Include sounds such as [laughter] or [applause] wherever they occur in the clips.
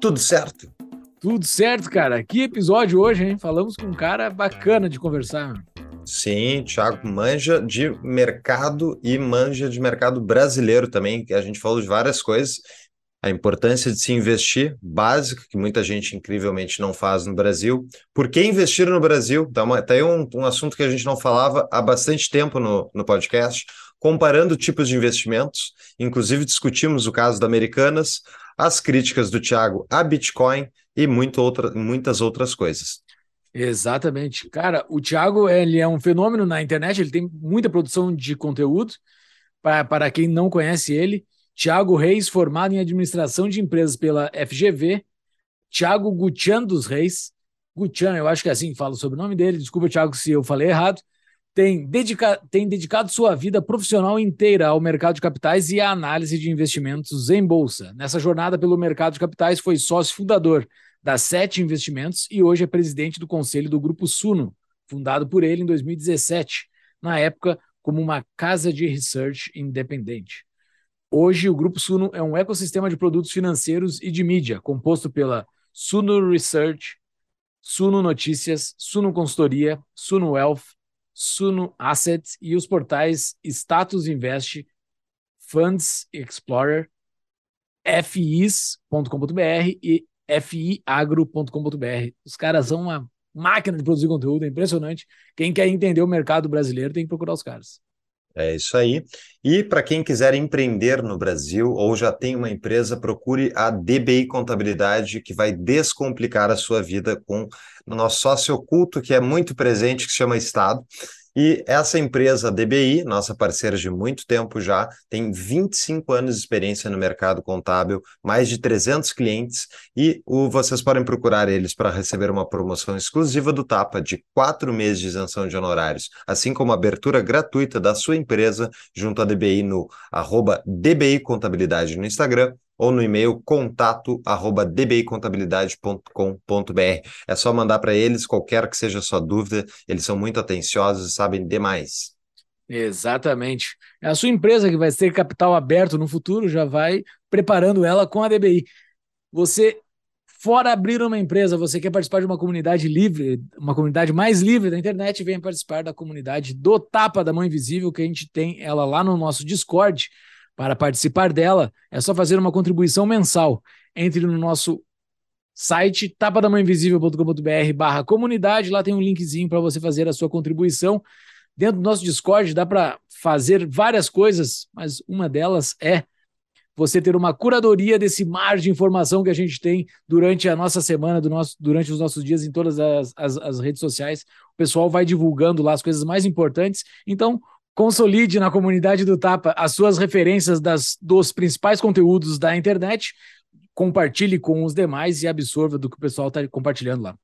tudo certo? Tudo certo, cara. Que episódio hoje, hein? Falamos com um cara bacana de conversar. Sim, Thiago manja de mercado e manja de mercado brasileiro também, que a gente falou de várias coisas a importância de se investir, básica, que muita gente incrivelmente não faz no Brasil. Por que investir no Brasil? Tá, uma, tá aí um, um assunto que a gente não falava há bastante tempo no, no podcast, comparando tipos de investimentos. Inclusive, discutimos o caso da Americanas, as críticas do Thiago a Bitcoin e muito outra, muitas outras coisas. Exatamente. Cara, o Thiago ele é um fenômeno na internet, ele tem muita produção de conteúdo. Para, para quem não conhece ele, Tiago Reis, formado em administração de empresas pela FGV, Tiago Gutian dos Reis, Gutian, eu acho que é assim que fala o sobrenome dele, desculpa, Tiago, se eu falei errado, tem, dedica tem dedicado sua vida profissional inteira ao mercado de capitais e à análise de investimentos em bolsa. Nessa jornada pelo mercado de capitais, foi sócio fundador da Sete Investimentos e hoje é presidente do conselho do Grupo Suno, fundado por ele em 2017, na época como uma casa de research independente. Hoje, o Grupo Suno é um ecossistema de produtos financeiros e de mídia, composto pela Suno Research, Suno Notícias, Suno Consultoria, Suno Wealth, Suno Assets e os portais Status Invest, Funds Explorer, FIs.com.br e fiagro.com.br. Os caras são uma máquina de produzir conteúdo, é impressionante. Quem quer entender o mercado brasileiro tem que procurar os caras. É isso aí. E para quem quiser empreender no Brasil ou já tem uma empresa, procure a DBI Contabilidade, que vai descomplicar a sua vida com o nosso sócio oculto, que é muito presente, que se chama Estado. E essa empresa, DBI, nossa parceira de muito tempo já, tem 25 anos de experiência no mercado contábil, mais de 300 clientes, e o, vocês podem procurar eles para receber uma promoção exclusiva do Tapa de quatro meses de isenção de honorários, assim como abertura gratuita da sua empresa junto à DBI no arroba DBI Contabilidade no Instagram ou no e-mail contato arroba dbicontabilidade.com.br. É só mandar para eles qualquer que seja a sua dúvida, eles são muito atenciosos e sabem demais. Exatamente. É a sua empresa que vai ter capital aberto no futuro, já vai preparando ela com a DBI. Você, fora abrir uma empresa, você quer participar de uma comunidade livre, uma comunidade mais livre da internet, venha participar da comunidade do Tapa da Mão Invisível, que a gente tem ela lá no nosso Discord. Para participar dela, é só fazer uma contribuição mensal. Entre no nosso site tapadamãoinvisível.com.br barra comunidade, lá tem um linkzinho para você fazer a sua contribuição. Dentro do nosso Discord dá para fazer várias coisas, mas uma delas é você ter uma curadoria desse mar de informação que a gente tem durante a nossa semana, do nosso, durante os nossos dias em todas as, as, as redes sociais. O pessoal vai divulgando lá as coisas mais importantes. Então, Consolide na comunidade do Tapa as suas referências das, dos principais conteúdos da internet, compartilhe com os demais e absorva do que o pessoal está compartilhando lá.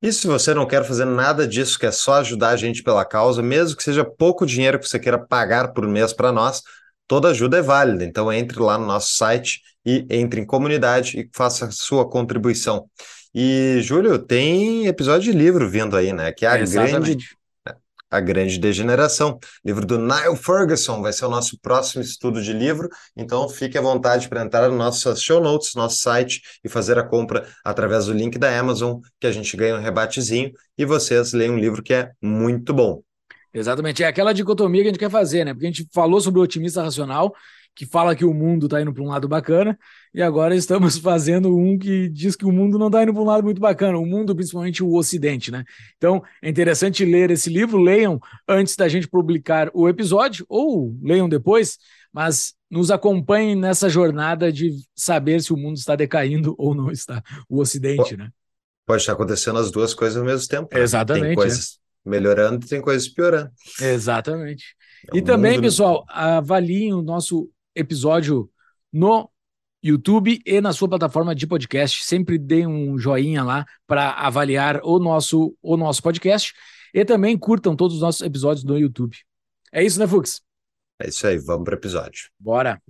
E se você não quer fazer nada disso, quer só ajudar a gente pela causa, mesmo que seja pouco dinheiro que você queira pagar por mês para nós, toda ajuda é válida. Então entre lá no nosso site e entre em comunidade e faça a sua contribuição. E, Júlio, tem episódio de livro vindo aí, né? Que é a Exatamente. grande a Grande Degeneração, livro do Niall Ferguson, vai ser o nosso próximo estudo de livro, então fique à vontade para entrar no nosso show notes, nosso site e fazer a compra através do link da Amazon, que a gente ganha um rebatezinho e vocês leem um livro que é muito bom. Exatamente, é aquela dicotomia que a gente quer fazer, né? Porque a gente falou sobre o otimista racional, que fala que o mundo está indo para um lado bacana, e agora estamos [laughs] fazendo um que diz que o mundo não está indo para um lado muito bacana, o mundo, principalmente o Ocidente, né? Então é interessante ler esse livro, leiam antes da gente publicar o episódio, ou leiam depois, mas nos acompanhem nessa jornada de saber se o mundo está decaindo ou não está, o Ocidente, né? Pode estar acontecendo as duas coisas ao mesmo tempo. Né? Exatamente. Tem coisas é. melhorando, tem coisas piorando. Exatamente. É e também, mundo... pessoal, avaliem o nosso episódio no YouTube e na sua plataforma de podcast. Sempre dê um joinha lá para avaliar o nosso, o nosso podcast. E também curtam todos os nossos episódios no YouTube. É isso, né, Fux? É isso aí, vamos para o episódio. Bora.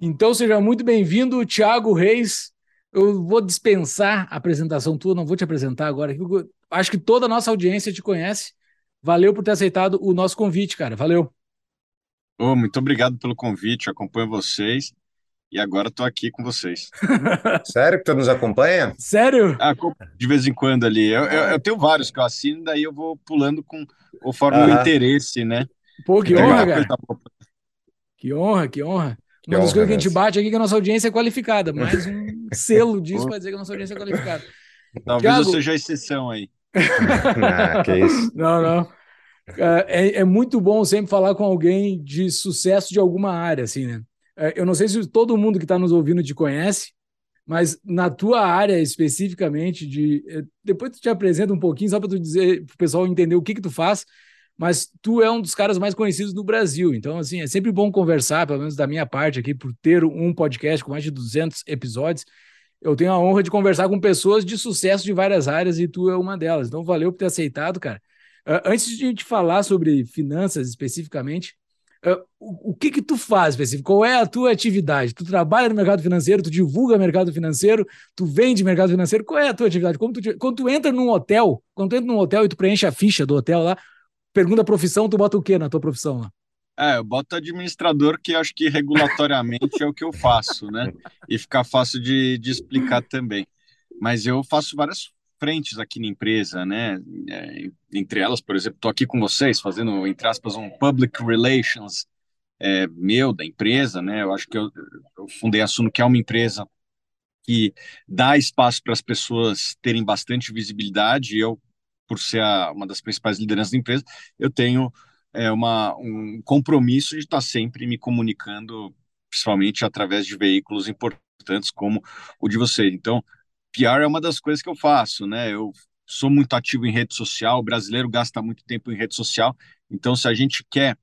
Então seja muito bem-vindo, Thiago Reis. Eu vou dispensar a apresentação tua, não vou te apresentar agora. Acho que toda a nossa audiência te conhece. Valeu por ter aceitado o nosso convite, cara. Valeu. Oh, muito obrigado pelo convite, acompanho vocês e agora estou aqui com vocês. [laughs] Sério que tu nos acompanha? Sério? Ah, de vez em quando ali. Eu, eu, eu, tenho vários que eu assino, daí eu vou pulando com, conforme o interesse, né? Pô, que honra, cara. Que honra, que honra. Que Uma das coisas que a gente bate aqui é que a nossa audiência é qualificada, mais um [laughs] selo disso para dizer que a nossa audiência é qualificada. Talvez Thiago... eu seja a exceção aí. [laughs] ah, que isso. Não, não. É, é, muito bom sempre falar com alguém de sucesso de alguma área, assim, né? É, eu não sei se todo mundo que está nos ouvindo te conhece, mas na tua área especificamente, de é, depois tu te apresenta um pouquinho só para tu dizer para o pessoal entender o que que tu faz, mas tu é um dos caras mais conhecidos do Brasil. Então, assim, é sempre bom conversar, pelo menos da minha parte aqui, por ter um podcast com mais de 200 episódios. Eu tenho a honra de conversar com pessoas de sucesso de várias áreas e tu é uma delas. Então, valeu por ter aceitado, cara. Uh, antes de a gente falar sobre finanças especificamente, uh, o, o, que que tu faz específico? Qual é a tua atividade? Tu trabalha no mercado financeiro, tu divulga mercado financeiro, tu vende mercado financeiro, qual é a tua atividade? Como tu, quando tu entra num hotel, quando tu entra num hotel e tu preenche a ficha do hotel lá, pergunta a profissão, tu bota o que na tua profissão lá? É, eu boto administrador, que acho que regulatoriamente é o que eu faço, né? E fica fácil de, de explicar também. Mas eu faço várias frentes aqui na empresa, né? É, entre elas, por exemplo, estou aqui com vocês fazendo, entre aspas, um public relations é, meu, da empresa, né? Eu acho que eu, eu fundei a Suno, que é uma empresa que dá espaço para as pessoas terem bastante visibilidade. E eu, por ser a, uma das principais lideranças da empresa, eu tenho é, uma, um compromisso de estar sempre me comunicando, principalmente através de veículos importantes como o de vocês. Então, PR é uma das coisas que eu faço, né? Eu sou muito ativo em rede social, o brasileiro gasta muito tempo em rede social, então se a gente quer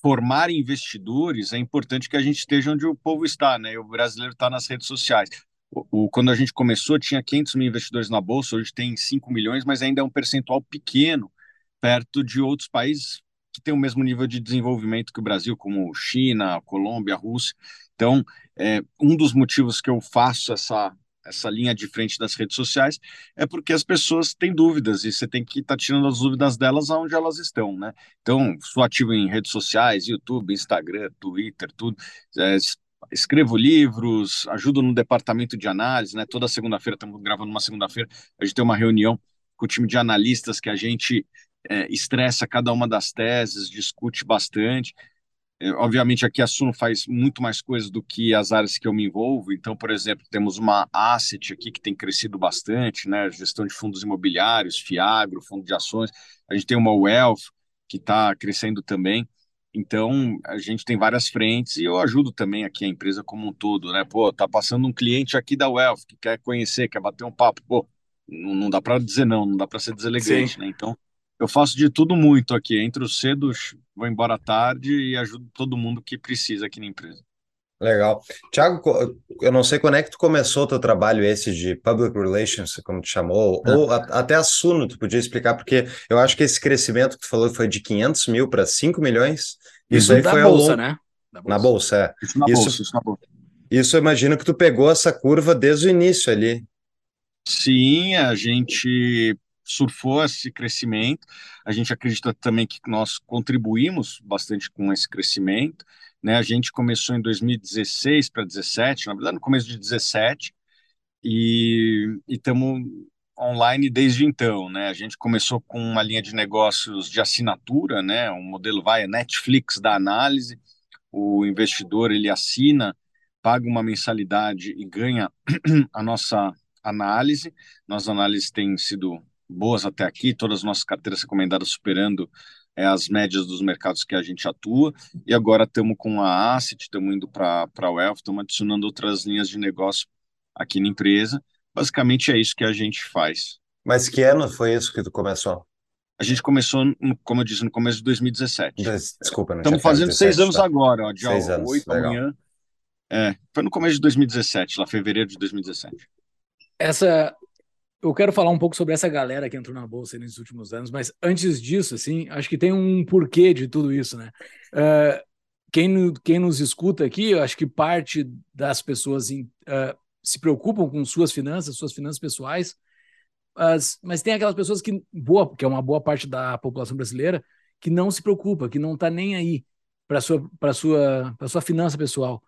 formar investidores, é importante que a gente esteja onde o povo está, né? O brasileiro está nas redes sociais. O, o, quando a gente começou, tinha 500 mil investidores na Bolsa, hoje tem 5 milhões, mas ainda é um percentual pequeno, perto de outros países que têm o mesmo nível de desenvolvimento que o Brasil, como China, Colômbia, Rússia. Então, é, um dos motivos que eu faço essa essa linha de frente das redes sociais, é porque as pessoas têm dúvidas e você tem que estar tá tirando as dúvidas delas aonde elas estão, né? Então, sou ativo em redes sociais, YouTube, Instagram, Twitter, tudo. É, escrevo livros, ajudo no departamento de análise, né? Toda segunda-feira, estamos gravando uma segunda-feira, a gente tem uma reunião com o time de analistas que a gente é, estressa cada uma das teses, discute bastante. É, obviamente, aqui a Suno faz muito mais coisas do que as áreas que eu me envolvo. Então, por exemplo, temos uma asset aqui que tem crescido bastante, né? Gestão de fundos imobiliários, Fiagro, fundo de ações. A gente tem uma Wealth que está crescendo também. Então, a gente tem várias frentes e eu ajudo também aqui a empresa como um todo, né? Pô, tá passando um cliente aqui da Wealth que quer conhecer, quer bater um papo. Pô, não, não dá para dizer não, não dá para ser deselegante, Sim. né? Então, eu faço de tudo muito aqui. Entro cedo, vou embora tarde e ajudo todo mundo que precisa aqui na empresa. Legal. Tiago, eu não sei quando é que tu começou o teu trabalho esse de Public Relations, como tu chamou, ah. ou a, até a Suno, tu podia explicar, porque eu acho que esse crescimento que tu falou foi de 500 mil para 5 milhões. Isso, isso aí foi bolsa, ao longo... né? Bolsa. Na bolsa, é. Isso na isso, bolsa, isso na bolsa. Isso eu imagino que tu pegou essa curva desde o início ali. Sim, a gente surfou esse crescimento. A gente acredita também que nós contribuímos bastante com esse crescimento. Né? A gente começou em 2016 para 2017, na verdade, no começo de 2017, e estamos online desde então. Né? A gente começou com uma linha de negócios de assinatura, né? um modelo vai Netflix da análise. O investidor ele assina, paga uma mensalidade e ganha [clears throat] a nossa análise. Nossa análise tem sido boas até aqui, todas as nossas carteiras recomendadas superando é, as médias dos mercados que a gente atua, e agora estamos com a Asset, estamos indo para a Wealth, estamos adicionando outras linhas de negócio aqui na empresa. Basicamente é isso que a gente faz. Mas que ano foi isso que tu começou? A gente começou, como eu disse, no começo de 2017. Desculpa, não Estamos fazendo 17, seis anos tá. agora, ó, dia seis 8 anos, amanhã. É, foi no começo de 2017, lá fevereiro de 2017. Essa, eu quero falar um pouco sobre essa galera que entrou na bolsa nesses últimos anos, mas antes disso, assim, acho que tem um porquê de tudo isso, né? Uh, quem, quem nos escuta aqui, eu acho que parte das pessoas uh, se preocupam com suas finanças, suas finanças pessoais, as, mas tem aquelas pessoas que, boa, que é uma boa parte da população brasileira, que não se preocupa, que não está nem aí para sua para sua para sua finança pessoal.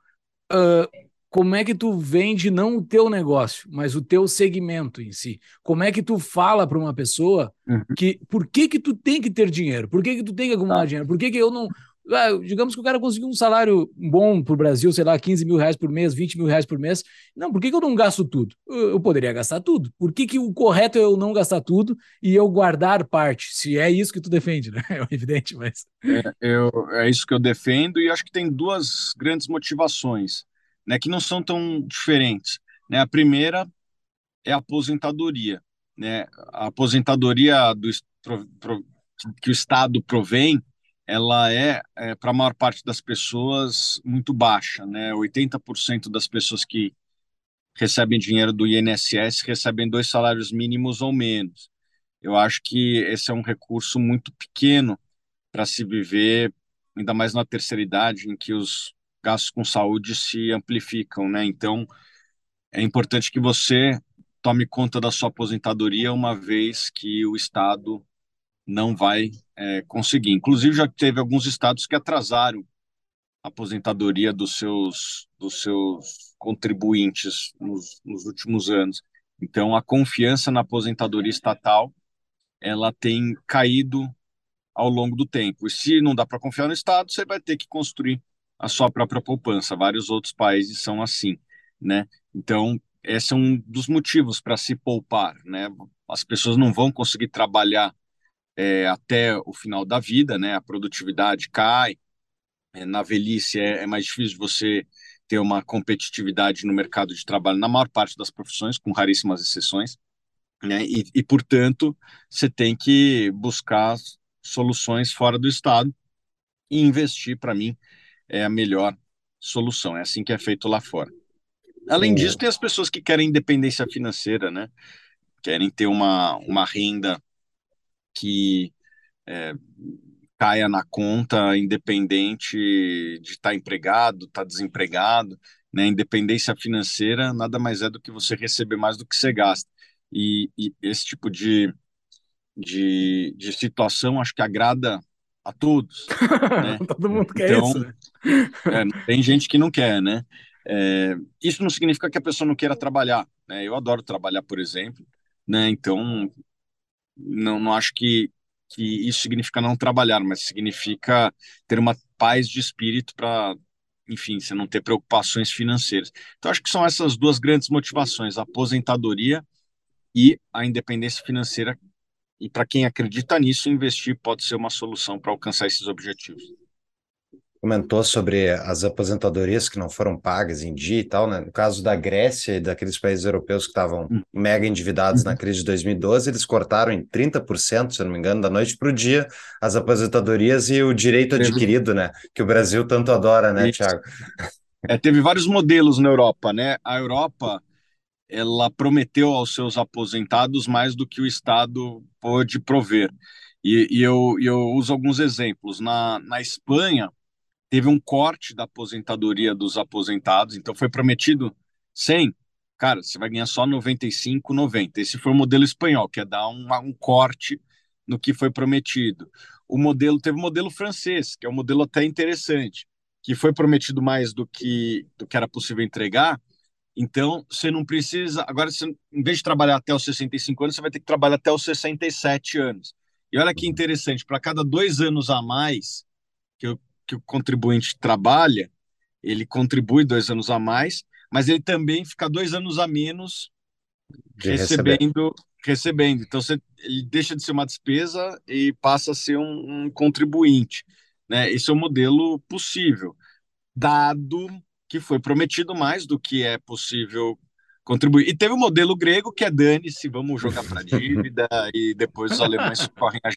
Uh, como é que tu vende não o teu negócio, mas o teu segmento em si? Como é que tu fala para uma pessoa uhum. que por que que tu tem que ter dinheiro? Por que que tu tem que acumular tá. dinheiro? Por que que eu não... Ah, digamos que o cara conseguiu um salário bom para o Brasil, sei lá, 15 mil reais por mês, 20 mil reais por mês. Não, por que, que eu não gasto tudo? Eu, eu poderia gastar tudo. Por que, que o correto é eu não gastar tudo e eu guardar parte? Se é isso que tu defende, né? [laughs] É evidente, mas... É, eu, é isso que eu defendo e acho que tem duas grandes motivações né, que não são tão diferentes. Né? A primeira é a aposentadoria. Né? A aposentadoria do, que o Estado provém, ela é, é para a maior parte das pessoas, muito baixa. Né? 80% das pessoas que recebem dinheiro do INSS recebem dois salários mínimos ou menos. Eu acho que esse é um recurso muito pequeno para se viver, ainda mais na terceira idade, em que os gastos com saúde se amplificam, né? Então, é importante que você tome conta da sua aposentadoria uma vez que o Estado não vai é, conseguir. Inclusive, já teve alguns estados que atrasaram a aposentadoria dos seus, dos seus contribuintes nos, nos últimos anos. Então, a confiança na aposentadoria estatal ela tem caído ao longo do tempo. E se não dá para confiar no Estado, você vai ter que construir a sua própria poupança. Vários outros países são assim, né? Então, esse é um dos motivos para se poupar, né? As pessoas não vão conseguir trabalhar é, até o final da vida, né? A produtividade cai, é, na velhice é, é mais difícil você ter uma competitividade no mercado de trabalho na maior parte das profissões, com raríssimas exceções, né? E, e portanto, você tem que buscar soluções fora do Estado e investir, para mim, é a melhor solução. É assim que é feito lá fora. Além disso, tem as pessoas que querem independência financeira, né? Querem ter uma, uma renda que é, caia na conta, independente de estar tá empregado, estar tá desempregado. Né? Independência financeira nada mais é do que você receber mais do que você gasta. E, e esse tipo de, de, de situação acho que agrada a todos. [laughs] Né? Todo mundo quer então, isso. Né? É, tem gente que não quer, né? É, isso não significa que a pessoa não queira trabalhar. Né? Eu adoro trabalhar, por exemplo, né? Então não, não acho que, que isso significa não trabalhar, mas significa ter uma paz de espírito para, enfim, você não ter preocupações financeiras. Então acho que são essas duas grandes motivações: a aposentadoria e a independência financeira e para quem acredita nisso, investir pode ser uma solução para alcançar esses objetivos. Comentou sobre as aposentadorias que não foram pagas em dia e tal, né? No caso da Grécia e daqueles países europeus que estavam hum. mega endividados uhum. na crise de 2012, eles cortaram em 30%, se eu não me engano, da noite para o dia, as aposentadorias e o direito adquirido, né? Que o Brasil tanto adora, né, Tiago? É, teve vários modelos na Europa, né? A Europa ela prometeu aos seus aposentados mais do que o Estado pôde prover. E, e eu, eu uso alguns exemplos. Na, na Espanha, teve um corte da aposentadoria dos aposentados, então foi prometido 100, cara, você vai ganhar só 95, 90. Esse foi o modelo espanhol, que é dar um, um corte no que foi prometido. O modelo teve o modelo francês, que é um modelo até interessante, que foi prometido mais do que do que era possível entregar, então, você não precisa. Agora, você, em vez de trabalhar até os 65 anos, você vai ter que trabalhar até os 67 anos. E olha que uhum. interessante: para cada dois anos a mais que o, que o contribuinte trabalha, ele contribui dois anos a mais, mas ele também fica dois anos a menos recebendo. recebendo. Então, você, ele deixa de ser uma despesa e passa a ser um, um contribuinte. Né? Esse é o modelo possível, dado que foi prometido mais do que é possível contribuir. E teve o modelo grego que é dane-se, vamos jogar para [laughs] dívida e depois os alemães correm a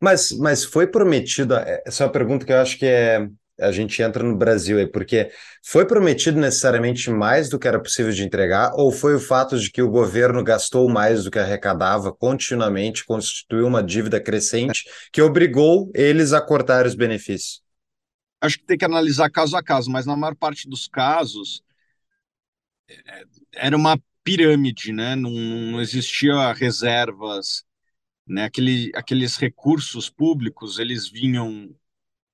mas, mas foi prometido, é, essa é uma pergunta que eu acho que é, a gente entra no Brasil aí, porque foi prometido necessariamente mais do que era possível de entregar, ou foi o fato de que o governo gastou mais do que arrecadava continuamente, constituiu uma dívida crescente, que obrigou eles a cortar os benefícios? Acho que tem que analisar caso a caso, mas na maior parte dos casos é, era uma pirâmide, né? Não, não existia reservas, né? Aquele, aqueles recursos públicos eles vinham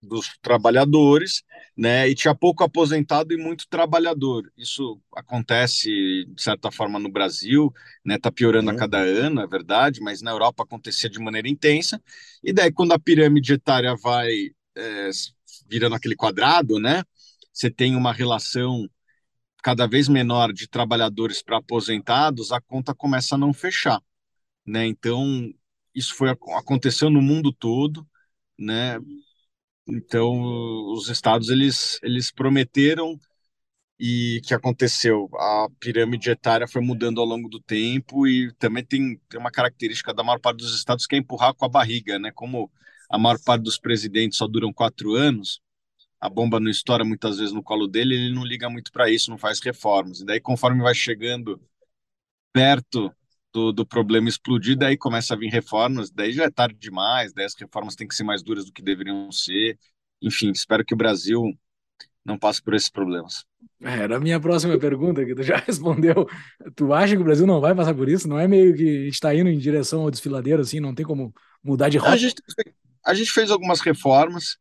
dos trabalhadores, né? E tinha pouco aposentado e muito trabalhador. Isso acontece de certa forma no Brasil, né? Tá piorando uhum. a cada ano, é verdade, mas na Europa acontecia de maneira intensa. E daí quando a pirâmide etária vai é, virando aquele quadrado, né? Você tem uma relação cada vez menor de trabalhadores para aposentados, a conta começa a não fechar, né? Então isso foi aconteceu no mundo todo, né? Então, os estados eles, eles prometeram e que aconteceu? A pirâmide etária foi mudando ao longo do tempo e também tem, tem uma característica da maior parte dos estados que é empurrar com a barriga, né? Como a maior parte dos presidentes só duram quatro anos, a bomba não estoura muitas vezes no colo dele, ele não liga muito para isso, não faz reformas. E daí, conforme vai chegando perto do, do problema explodir, daí começa a vir reformas, daí já é tarde demais, daí as reformas têm que ser mais duras do que deveriam ser. Enfim, espero que o Brasil não passe por esses problemas. É, era a minha próxima pergunta, que tu já [laughs] respondeu. Tu acha que o Brasil não vai passar por isso? Não é meio que a gente está indo em direção ao desfiladeiro, assim, não tem como mudar de rota? A gente, a gente fez algumas reformas,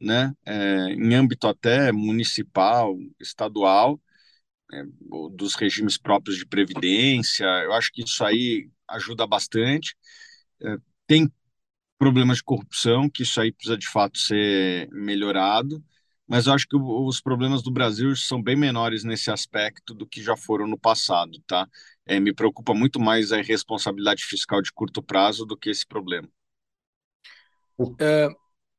né, é, em âmbito até municipal, estadual, é, dos regimes próprios de previdência. Eu acho que isso aí ajuda bastante. É, tem problemas de corrupção, que isso aí precisa de fato ser melhorado, mas eu acho que os problemas do Brasil são bem menores nesse aspecto do que já foram no passado, tá? É, me preocupa muito mais a irresponsabilidade fiscal de curto prazo do que esse problema. É,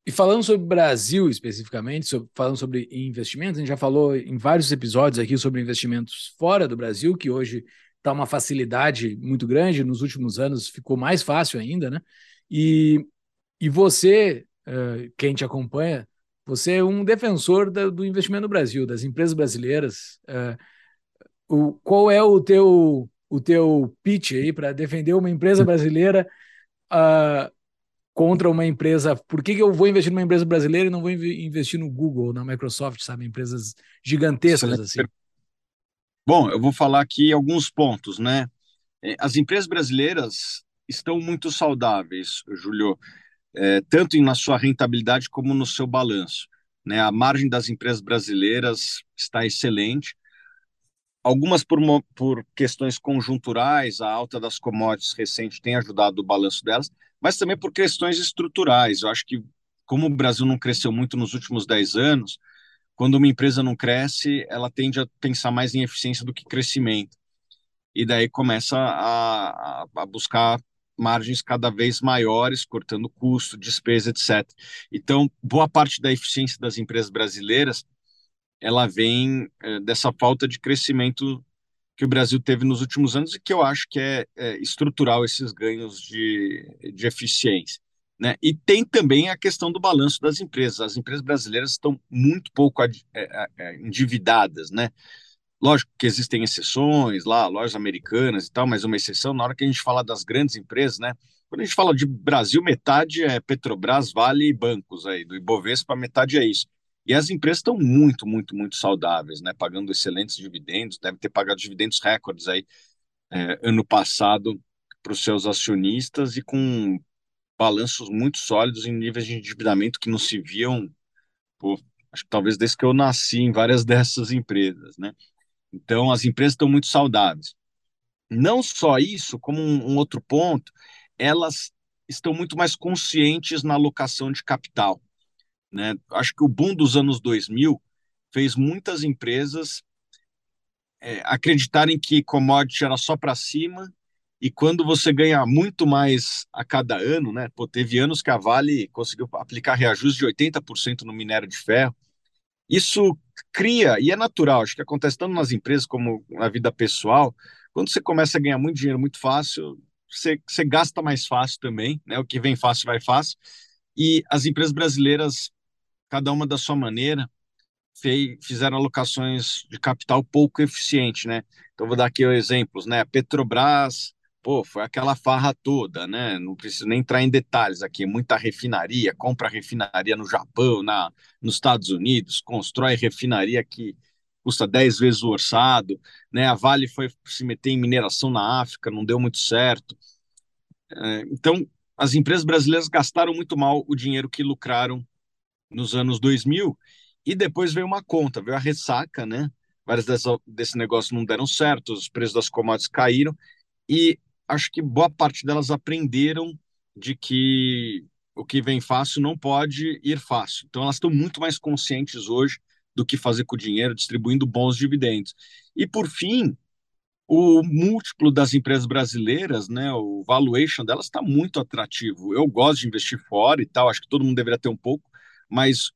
e falando sobre Brasil especificamente, sobre, falando sobre investimentos, a gente já falou em vários episódios aqui sobre investimentos fora do Brasil, que hoje está uma facilidade muito grande, nos últimos anos ficou mais fácil ainda, né? E, e você, uh, quem te acompanha, você é um defensor da, do investimento no Brasil, das empresas brasileiras. Uh, o, qual é o teu, o teu pitch aí para defender uma empresa brasileira uh, contra uma empresa. Por que, que eu vou investir numa empresa brasileira e não vou investir no Google, na Microsoft, sabe? Empresas gigantescas assim. Bom, eu vou falar aqui alguns pontos, né? É, as empresas brasileiras estão muito saudáveis, Julio, é, tanto na sua rentabilidade como no seu balanço. Né? A margem das empresas brasileiras está excelente. Algumas por, por questões conjunturais, a alta das commodities recente tem ajudado o balanço delas, mas também por questões estruturais. Eu acho que, como o Brasil não cresceu muito nos últimos 10 anos, quando uma empresa não cresce, ela tende a pensar mais em eficiência do que crescimento. E daí começa a, a, buscar margens cada vez maiores, cortando custo, despesa, etc. Então, boa parte da eficiência das empresas brasileiras ela vem é, dessa falta de crescimento que o Brasil teve nos últimos anos e que eu acho que é, é estrutural esses ganhos de, de eficiência. Né? E tem também a questão do balanço das empresas. As empresas brasileiras estão muito pouco é, é, é, endividadas, né? Lógico que existem exceções lá, lojas americanas e tal, mas uma exceção na hora que a gente fala das grandes empresas, né? Quando a gente fala de Brasil, metade é Petrobras, Vale e bancos aí, do Ibovespa, metade é isso. E as empresas estão muito, muito, muito saudáveis, né? Pagando excelentes dividendos, deve ter pagado dividendos recordes aí é, ano passado para os seus acionistas e com balanços muito sólidos em níveis de endividamento que não se viam, pô, acho que talvez desde que eu nasci em várias [laughs] dessas empresas, né? Então, as empresas estão muito saudáveis. Não só isso, como um, um outro ponto, elas estão muito mais conscientes na alocação de capital. Né? Acho que o boom dos anos 2000 fez muitas empresas é, acreditarem que commodity era só para cima e quando você ganha muito mais a cada ano, né? Pô, teve anos que a Vale conseguiu aplicar reajuste de 80% no minério de ferro. Isso cria, e é natural, acho que acontece tanto nas empresas como na vida pessoal, quando você começa a ganhar muito dinheiro muito fácil, você, você gasta mais fácil também, né? O que vem fácil vai fácil. E as empresas brasileiras cada uma da sua maneira, fez, fizeram alocações de capital pouco eficiente, né? Então, vou dar aqui exemplos, né? A Petrobras, pô, foi aquela farra toda, né? Não preciso nem entrar em detalhes aqui, muita refinaria, compra refinaria no Japão, na, nos Estados Unidos, constrói refinaria que custa 10 vezes o orçado, né? A Vale foi se meter em mineração na África, não deu muito certo. É, então, as empresas brasileiras gastaram muito mal o dinheiro que lucraram nos anos 2000 e depois veio uma conta, veio a ressaca, né? Várias desse negócio não deram certo, os preços das commodities caíram e acho que boa parte delas aprenderam de que o que vem fácil não pode ir fácil. Então elas estão muito mais conscientes hoje do que fazer com o dinheiro, distribuindo bons dividendos. E por fim, o múltiplo das empresas brasileiras, né, o valuation delas está muito atrativo. Eu gosto de investir fora e tal, acho que todo mundo deveria ter um pouco, mas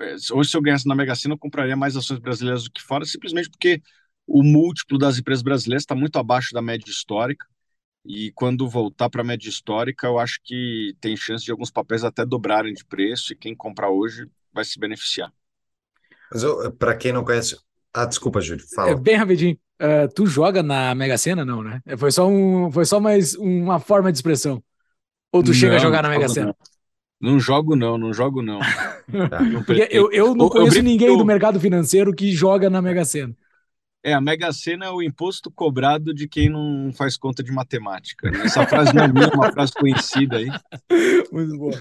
é, hoje se eu ganhasse na Mega Sena eu compraria mais ações brasileiras do que fora, simplesmente porque o múltiplo das empresas brasileiras está muito abaixo da média histórica. E quando voltar para a média histórica, eu acho que tem chance de alguns papéis até dobrarem de preço e quem comprar hoje vai se beneficiar. Mas para quem não conhece. Ah, desculpa, Júlio, fala. É, bem rapidinho. Uh, tu joga na Mega Sena, não, né? Foi só, um, foi só mais uma forma de expressão. Ou tu não, chega a jogar na Mega Sena? Não. Não jogo, não, não jogo, não. [laughs] Tá. eu, eu não conheço eu ninguém do mercado financeiro que joga na Mega Sena. É, a Mega Sena é o imposto cobrado de quem não faz conta de matemática. Né? Essa frase não é minha, é uma frase conhecida aí. [laughs] Muito boa.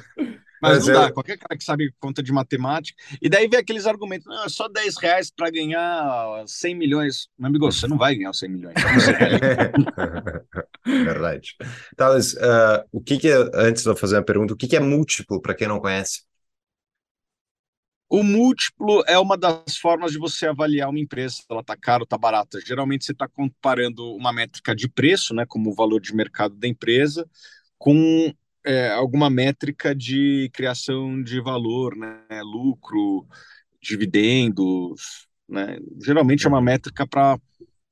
Mas, Mas não dá, qualquer cara que sabe conta de matemática. E daí vem aqueles argumentos, não, é só 10 reais para ganhar 100 milhões. Meu amigo, você não vai ganhar os 100 milhões. [laughs] Verdade. Thales, uh, o que, que é, antes de eu fazer uma pergunta, o que, que é múltiplo para quem não conhece? O múltiplo é uma das formas de você avaliar uma empresa, se ela está cara ou está barata. Geralmente você está comparando uma métrica de preço, né, como o valor de mercado da empresa, com é, alguma métrica de criação de valor, né, lucro, dividendos. Né? Geralmente é uma métrica para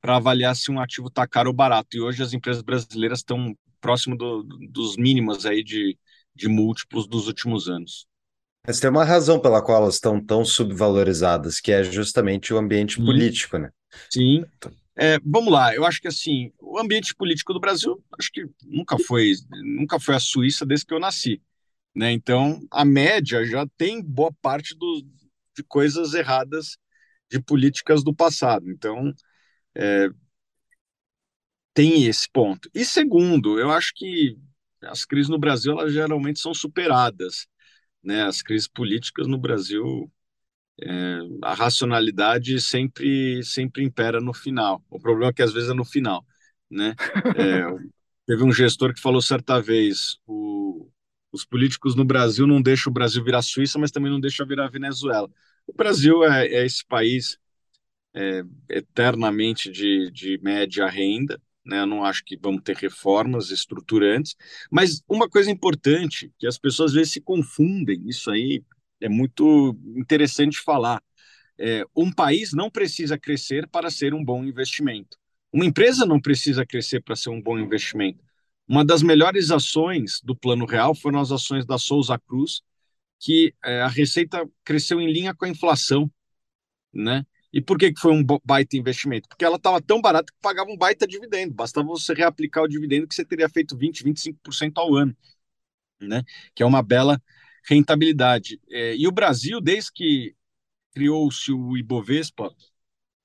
avaliar se um ativo está caro ou barato. E hoje as empresas brasileiras estão próximo do, dos mínimos aí de, de múltiplos dos últimos anos. Mas tem uma razão pela qual elas estão tão subvalorizadas, que é justamente o ambiente Sim. político, né? Sim. É, vamos lá, eu acho que assim, o ambiente político do Brasil, acho que nunca foi, nunca foi a Suíça desde que eu nasci, né? Então, a média já tem boa parte do, de coisas erradas de políticas do passado. Então, é, tem esse ponto. E segundo, eu acho que as crises no Brasil elas geralmente são superadas né, as crises políticas no Brasil, é, a racionalidade sempre sempre impera no final. O problema é que às vezes é no final, né? [laughs] É, teve um gestor que falou certa vez, o, os políticos no Brasil não deixam o Brasil virar Suíça, mas também não deixam virar Venezuela. O Brasil é, é esse país é, eternamente de, de média renda, né? Eu não acho que vamos ter reformas estruturantes, mas uma coisa importante que as pessoas às vezes se confundem, isso aí é muito interessante falar. É, um país não precisa crescer para ser um bom investimento. Uma empresa não precisa crescer para ser um bom investimento. Uma das melhores ações do Plano Real foram as ações da Souza Cruz, que é, a receita cresceu em linha com a inflação, né? E por que, que foi um baita investimento? Porque ela estava tão barata que pagava um baita dividendo. Bastava você reaplicar o dividendo que você teria feito 20%, 25% ao ano, né? Que é uma bela rentabilidade. É, e o Brasil, desde que criou-se o Ibovespa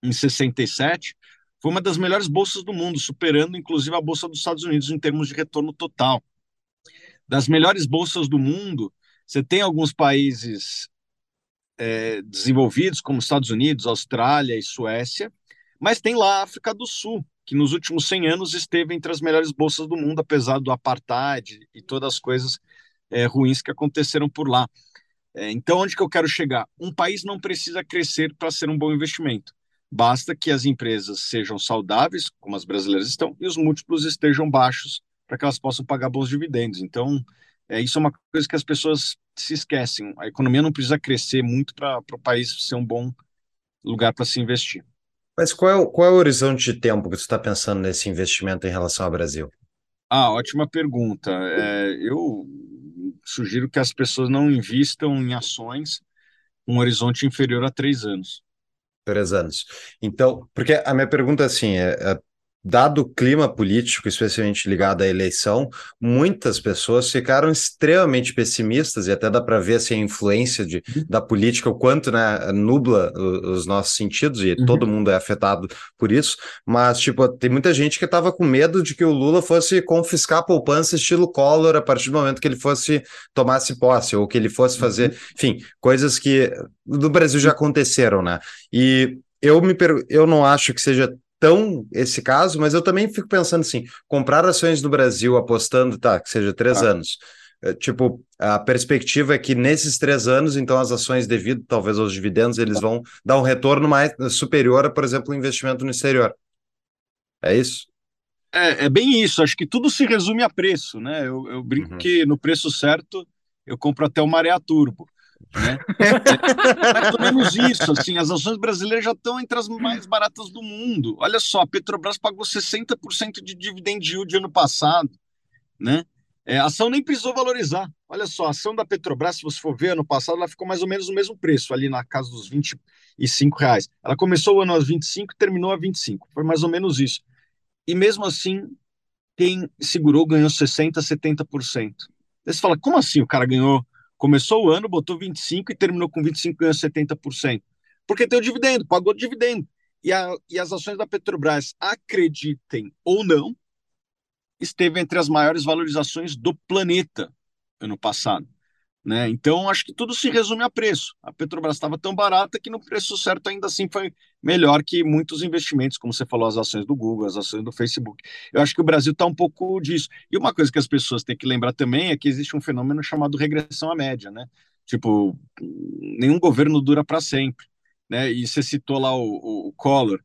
em 67, foi uma das melhores bolsas do mundo, superando inclusive a bolsa dos Estados Unidos em termos de retorno total. Das melhores bolsas do mundo, você tem alguns países é, desenvolvidos, como Estados Unidos, Austrália e Suécia, mas tem lá a África do Sul, que nos últimos 100 anos esteve entre as melhores bolsas do mundo, apesar do apartheid e todas as coisas é, ruins que aconteceram por lá. É, então, onde que eu quero chegar? Um país não precisa crescer para ser um bom investimento. Basta que as empresas sejam saudáveis, como as brasileiras estão, e os múltiplos estejam baixos para que elas possam pagar bons dividendos. Então, é, isso é uma coisa que as pessoas se esquecem. A economia não precisa crescer muito para o país ser um bom lugar para se investir. Mas qual é, o, qual é o horizonte de tempo que você está pensando nesse investimento em relação ao Brasil? Ah, ótima pergunta. É, eu sugiro que as pessoas não invistam em ações um horizonte inferior a três anos. Três anos. Então, porque a minha pergunta assim é, é dado o clima político, especialmente ligado à eleição, muitas pessoas ficaram extremamente pessimistas e até dá para ver assim, a influência de, uhum. da política, o quanto né, nubla os nossos sentidos e uhum. todo mundo é afetado por isso. Mas, tipo, tem muita gente que estava com medo de que o Lula fosse confiscar a poupança estilo Collor a partir do momento que ele fosse tomasse posse ou que ele fosse fazer, uhum. enfim, coisas que no Brasil já aconteceram, né? E eu me per... eu não acho que seja tão esse caso, mas eu também fico pensando assim: comprar ações no Brasil apostando, tá, que seja três ah. anos. É, tipo, a perspectiva é que nesses três anos, então, as ações, devido talvez aos dividendos, eles vão dar um retorno mais superior a, por exemplo, o investimento no exterior. É isso? É, é bem isso. Acho que tudo se resume a preço, né? Eu, eu brinco uhum. que no preço certo eu compro até o Maré Turbo. Né? [laughs] É mais ou menos isso, assim, as ações brasileiras já estão entre as mais baratas do mundo. Olha só, a Petrobras pagou 60% de dividend yield ano passado, né? É, a ação nem precisou valorizar. Olha só, a ação da Petrobras, se você for ver, ano passado ela ficou mais ou menos no mesmo preço, ali na casa dos 25 reais. Ela começou o ano aos 25 e terminou a 25. Foi mais ou menos isso. E mesmo assim, quem segurou ganhou 60%, 70%. Aí você fala, como assim o cara ganhou Começou o ano, botou 25 e terminou com 25 ganhou 70%. Porque tem o dividendo, pagou o dividendo. E, a, e as ações da Petrobras, acreditem ou não, esteve entre as maiores valorizações do planeta ano passado. Né? Então, acho que tudo se resume a preço. A Petrobras estava tão barata que no preço certo ainda assim foi melhor que muitos investimentos, como você falou, as ações do Google, as ações do Facebook. Eu acho que o Brasil está um pouco disso. E uma coisa que as pessoas têm que lembrar também é que existe um fenômeno chamado regressão à média, né? Tipo, nenhum governo dura para sempre, né? E você citou lá o, o, Collor.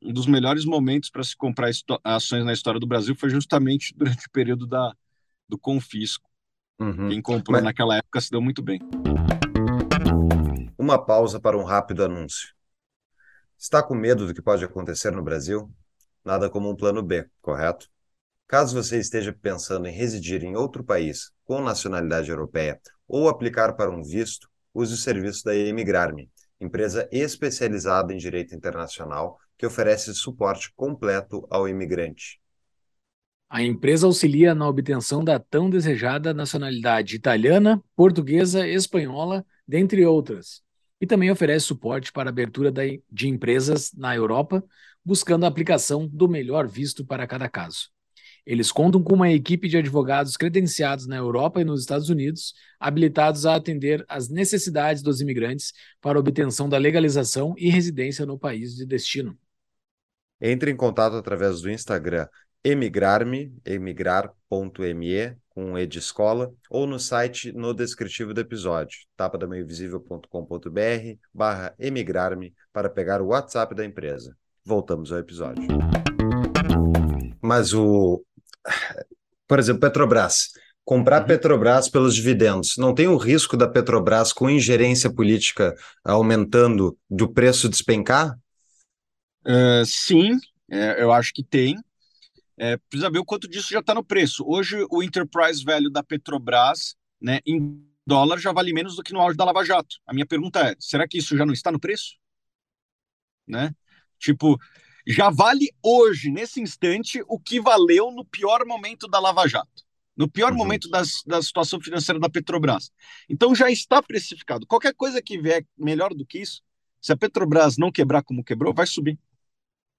Um dos melhores momentos para se comprar ações na história do Brasil foi justamente [laughs] durante o período da, do confisco Uhum. Quem comprou Mas... naquela época se deu muito bem. Uma pausa para um rápido anúncio. Está com medo do que pode acontecer no Brasil? Nada como um plano B, correto? Caso você esteja pensando em residir em outro país com nacionalidade europeia ou aplicar para um visto, use o serviço da Emigrarme, empresa especializada em direito internacional que oferece suporte completo ao imigrante. A empresa auxilia na obtenção da tão desejada nacionalidade italiana, portuguesa, espanhola, dentre outras, e também oferece suporte para a abertura de empresas na Europa, buscando a aplicação do melhor visto para cada caso. Eles contam com uma equipe de advogados credenciados na Europa e nos Estados Unidos, habilitados a atender às necessidades dos imigrantes para obtenção da legalização e residência no país de destino. Entre em contato através do Instagram emigrarme, emigrar.me, com E de escola, ou no site no descritivo do episódio, tapadamaiovisível.com.br barra emigrarme para pegar o WhatsApp da empresa. Voltamos ao episódio. Mas o... Por exemplo, Petrobras. Comprar uhum. Petrobras pelos dividendos, não tem o risco da Petrobras com ingerência política aumentando do preço despencar? Uh, sim, é, eu acho que tem. É, precisa ver o quanto disso já está no preço. Hoje, o enterprise value da Petrobras, né, em dólar, já vale menos do que no auge da Lava Jato. A minha pergunta é: será que isso já não está no preço? Né? Tipo, já vale hoje, nesse instante, o que valeu no pior momento da Lava Jato, no pior uhum. momento das, da situação financeira da Petrobras. Então já está precificado. Qualquer coisa que vier melhor do que isso, se a Petrobras não quebrar como quebrou, vai subir.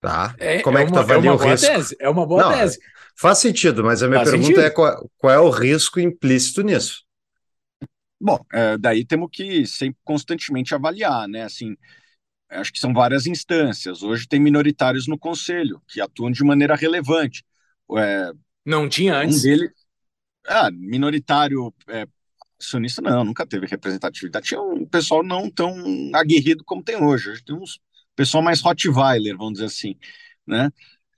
Tá. É, Como é, é que tu avalia é o risco? Tese, é uma boa Não, tese. Faz sentido, mas a minha faz pergunta sentido. é qual, qual, é o risco implícito nisso? Bom, é, daí temos que sempre constantemente avaliar, né? Assim, acho que são várias instâncias. Hoje tem minoritários no conselho que atuam de maneira relevante. É, não tinha antes. Um dele, ah, minoritário é, sionista não, nunca teve representatividade. Tinha um pessoal não tão aguerrido como tem hoje. Hoje tem uns pessoal mais Rottweiler, vamos dizer assim, né?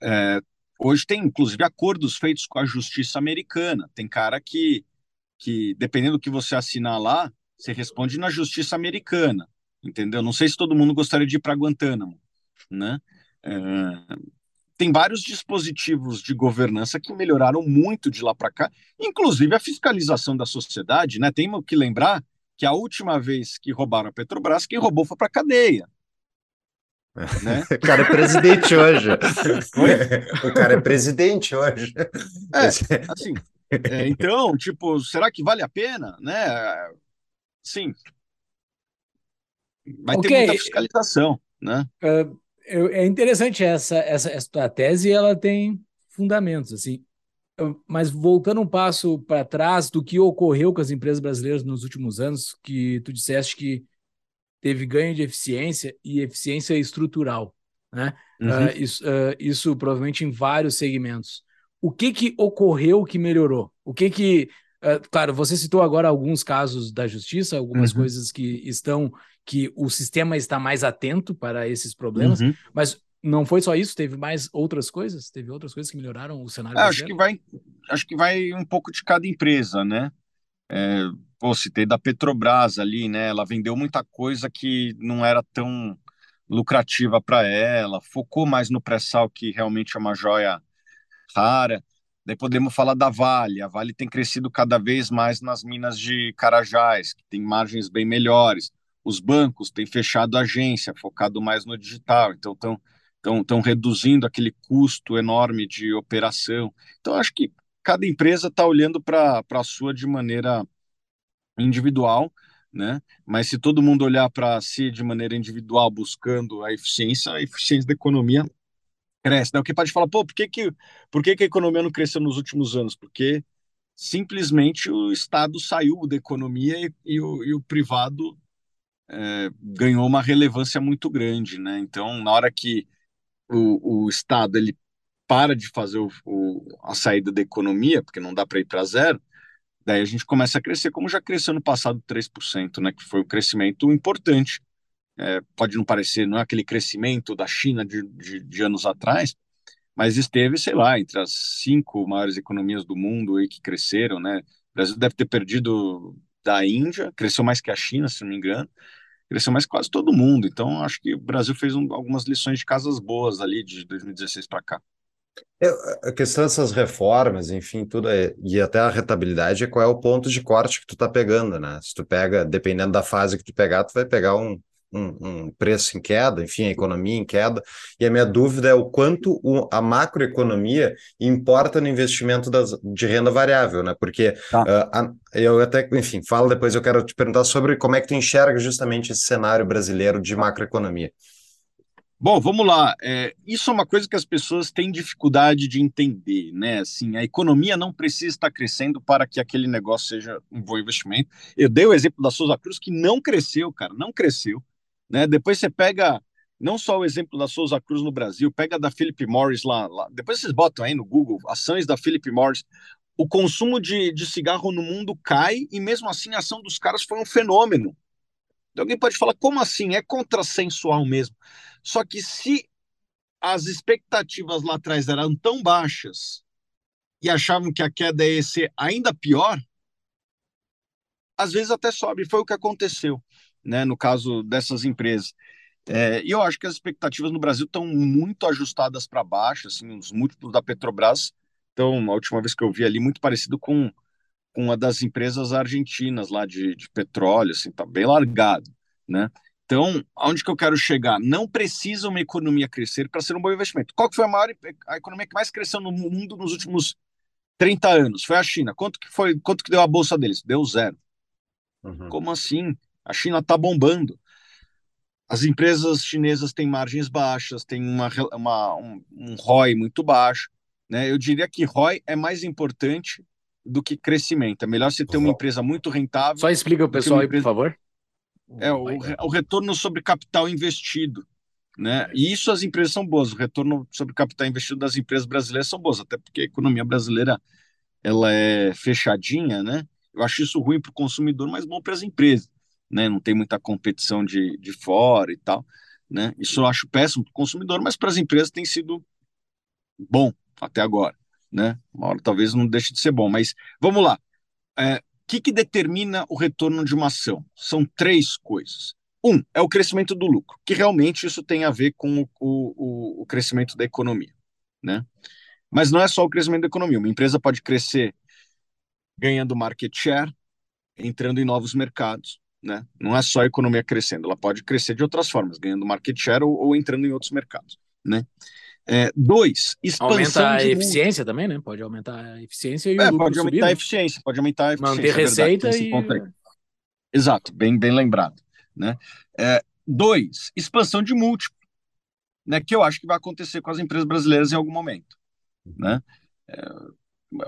É, hoje tem, inclusive, acordos feitos com a justiça americana. Tem cara que, que, dependendo do que você assinar lá, você responde na justiça americana, entendeu? Não sei se todo mundo gostaria de ir para Guantánamo, né? É, tem vários dispositivos de governança que melhoraram muito de lá para cá, inclusive a fiscalização da sociedade, né? Tem que lembrar que a última vez que roubaram a Petrobras, quem roubou foi para a cadeia. Né? [laughs] O cara é presidente hoje. [laughs] Oi? O cara é presidente hoje. É, assim, é, então, tipo, será que vale a pena, né? Sim. Vai okay. ter muita fiscalização, né? Uh, é interessante essa, essa, essa tese, ela tem fundamentos, assim. Mas voltando um passo para trás do que ocorreu com as empresas brasileiras nos últimos anos, que tu disseste que teve ganho de eficiência e eficiência estrutural, né? Uhum. Uh, isso, uh, isso provavelmente em vários segmentos. O que que ocorreu que melhorou? O que que uh, claro, você citou agora alguns casos da justiça, algumas uhum. coisas que estão que o sistema está mais atento para esses problemas, uhum. mas não foi só isso, teve mais outras coisas? Teve outras coisas que melhoraram o cenário? É, acho que vai, acho que vai um pouco de cada empresa, né? É, pô, citei da Petrobras ali, né? Ela vendeu muita coisa que não era tão lucrativa para ela, focou mais no pré-sal, que realmente é uma joia rara. Daí podemos falar da Vale. A Vale tem crescido cada vez mais nas minas de Carajás, que tem margens bem melhores. Os bancos têm fechado agência, focado mais no digital, então estão estão reduzindo aquele custo enorme de operação. Então, acho que cada empresa está olhando para a sua de maneira individual, né? Mas se todo mundo olhar para si de maneira individual, buscando a eficiência, a eficiência da economia cresce. Né? O que pode falar, pô, por que, que, por que, que a economia não cresceu nos últimos anos? Porque simplesmente o Estado saiu da economia e, e, o, e o, privado é, ganhou uma relevância muito grande, né? Então, na hora que o, o Estado ele para de fazer o, o, a saída da economia, porque não dá para ir para zero, daí a gente começa a crescer, como já cresceu no passado 3%, né, que foi um crescimento importante. É, pode não parecer, não é aquele crescimento da China de, de, de, anos atrás, mas esteve, sei lá, entre as cinco maiores economias do mundo aí que cresceram, né? O Brasil deve ter perdido da Índia, cresceu mais que a China, se não me engano, cresceu mais quase todo mundo. Então, acho que o Brasil fez um, algumas lições de casas boas ali de 2016 para cá. É, a questão dessas reformas, enfim, tudo é, e até a rentabilidade é qual é o ponto de corte que tu tá pegando, né? Se tu pega, dependendo da fase que tu pegar, tu vai pegar um, um, um, preço em queda, enfim, a economia em queda. E a minha dúvida é o quanto o, a macroeconomia importa no investimento das, de renda variável, né? Porque tá. uh, a, eu até, enfim, falo depois, eu quero te perguntar sobre como é que tu enxerga justamente esse cenário brasileiro de macroeconomia. Bom, vamos lá. É, isso é uma coisa que as pessoas têm dificuldade de entender, né? Assim, a economia não precisa estar crescendo para que aquele negócio seja um bom investimento. Eu dei o exemplo da Souza Cruz, que não cresceu, cara, não cresceu. Né? Depois você pega não só o exemplo da Souza Cruz no Brasil, pega da Philip Morris lá, lá. Depois vocês botam aí no Google ações da Philip Morris. O consumo de, de cigarro no mundo cai e mesmo assim a ação dos caras foi um fenômeno. Alguém pode falar, como assim? É contrassensual mesmo. Só que se as expectativas lá atrás eram tão baixas e achavam que a queda ia ser ainda pior, às vezes até sobe. Foi o que aconteceu né, no caso dessas empresas. É, e eu acho que as expectativas no Brasil estão muito ajustadas para baixo, assim, os múltiplos da Petrobras então, a última vez que eu vi ali, muito parecido com, com uma das empresas argentinas lá de, de petróleo, assim, tá bem largado, né? Então, aonde que eu quero chegar? Não precisa uma economia crescer para ser um bom investimento. Qual que foi a maior a economia que mais cresceu no mundo nos últimos 30 anos? Foi a China. Quanto que foi? Quanto que deu a bolsa deles? Deu zero. Uhum. Como assim? A China está bombando. As empresas chinesas têm margens baixas, têm uma, uma, um, um ROI muito baixo. Né? Eu diria que ROI é mais importante do que crescimento. É melhor você ter uma empresa muito rentável. Só explica o pessoal aí, por favor. É o, o retorno sobre capital investido. Né? E isso as empresas são boas. O retorno sobre capital investido das empresas brasileiras são boas, até porque a economia brasileira ela é fechadinha, né? Eu acho isso ruim para o consumidor, mas bom para as empresas né? Não tem muita competição de, de fora e tal, né? Isso eu acho péssimo para o consumidor, mas para as empresas tem sido bom até agora, né? Uma hora talvez não deixe de ser bom, mas vamos lá. É, o que, que determina o retorno de uma ação? São três coisas. Um é o crescimento do lucro, que realmente isso tem a ver com o, o, o crescimento da economia, né? Mas não é só o crescimento da economia. Uma empresa pode crescer ganhando market share, entrando em novos mercados, né? Não é só a economia crescendo, ela pode crescer de outras formas, ganhando market share ou, ou entrando em outros mercados, né? É, dois, expansão Aumenta a eficiência também, né? Pode aumentar a eficiência e é, o pode aumentar subir, a eficiência, pode aumentar a eficiência. Manter é receita e... Exato, bem, bem lembrado, né? É, dois, expansão de múltiplo, né? Que eu acho que vai acontecer com as empresas brasileiras em algum momento, né? É,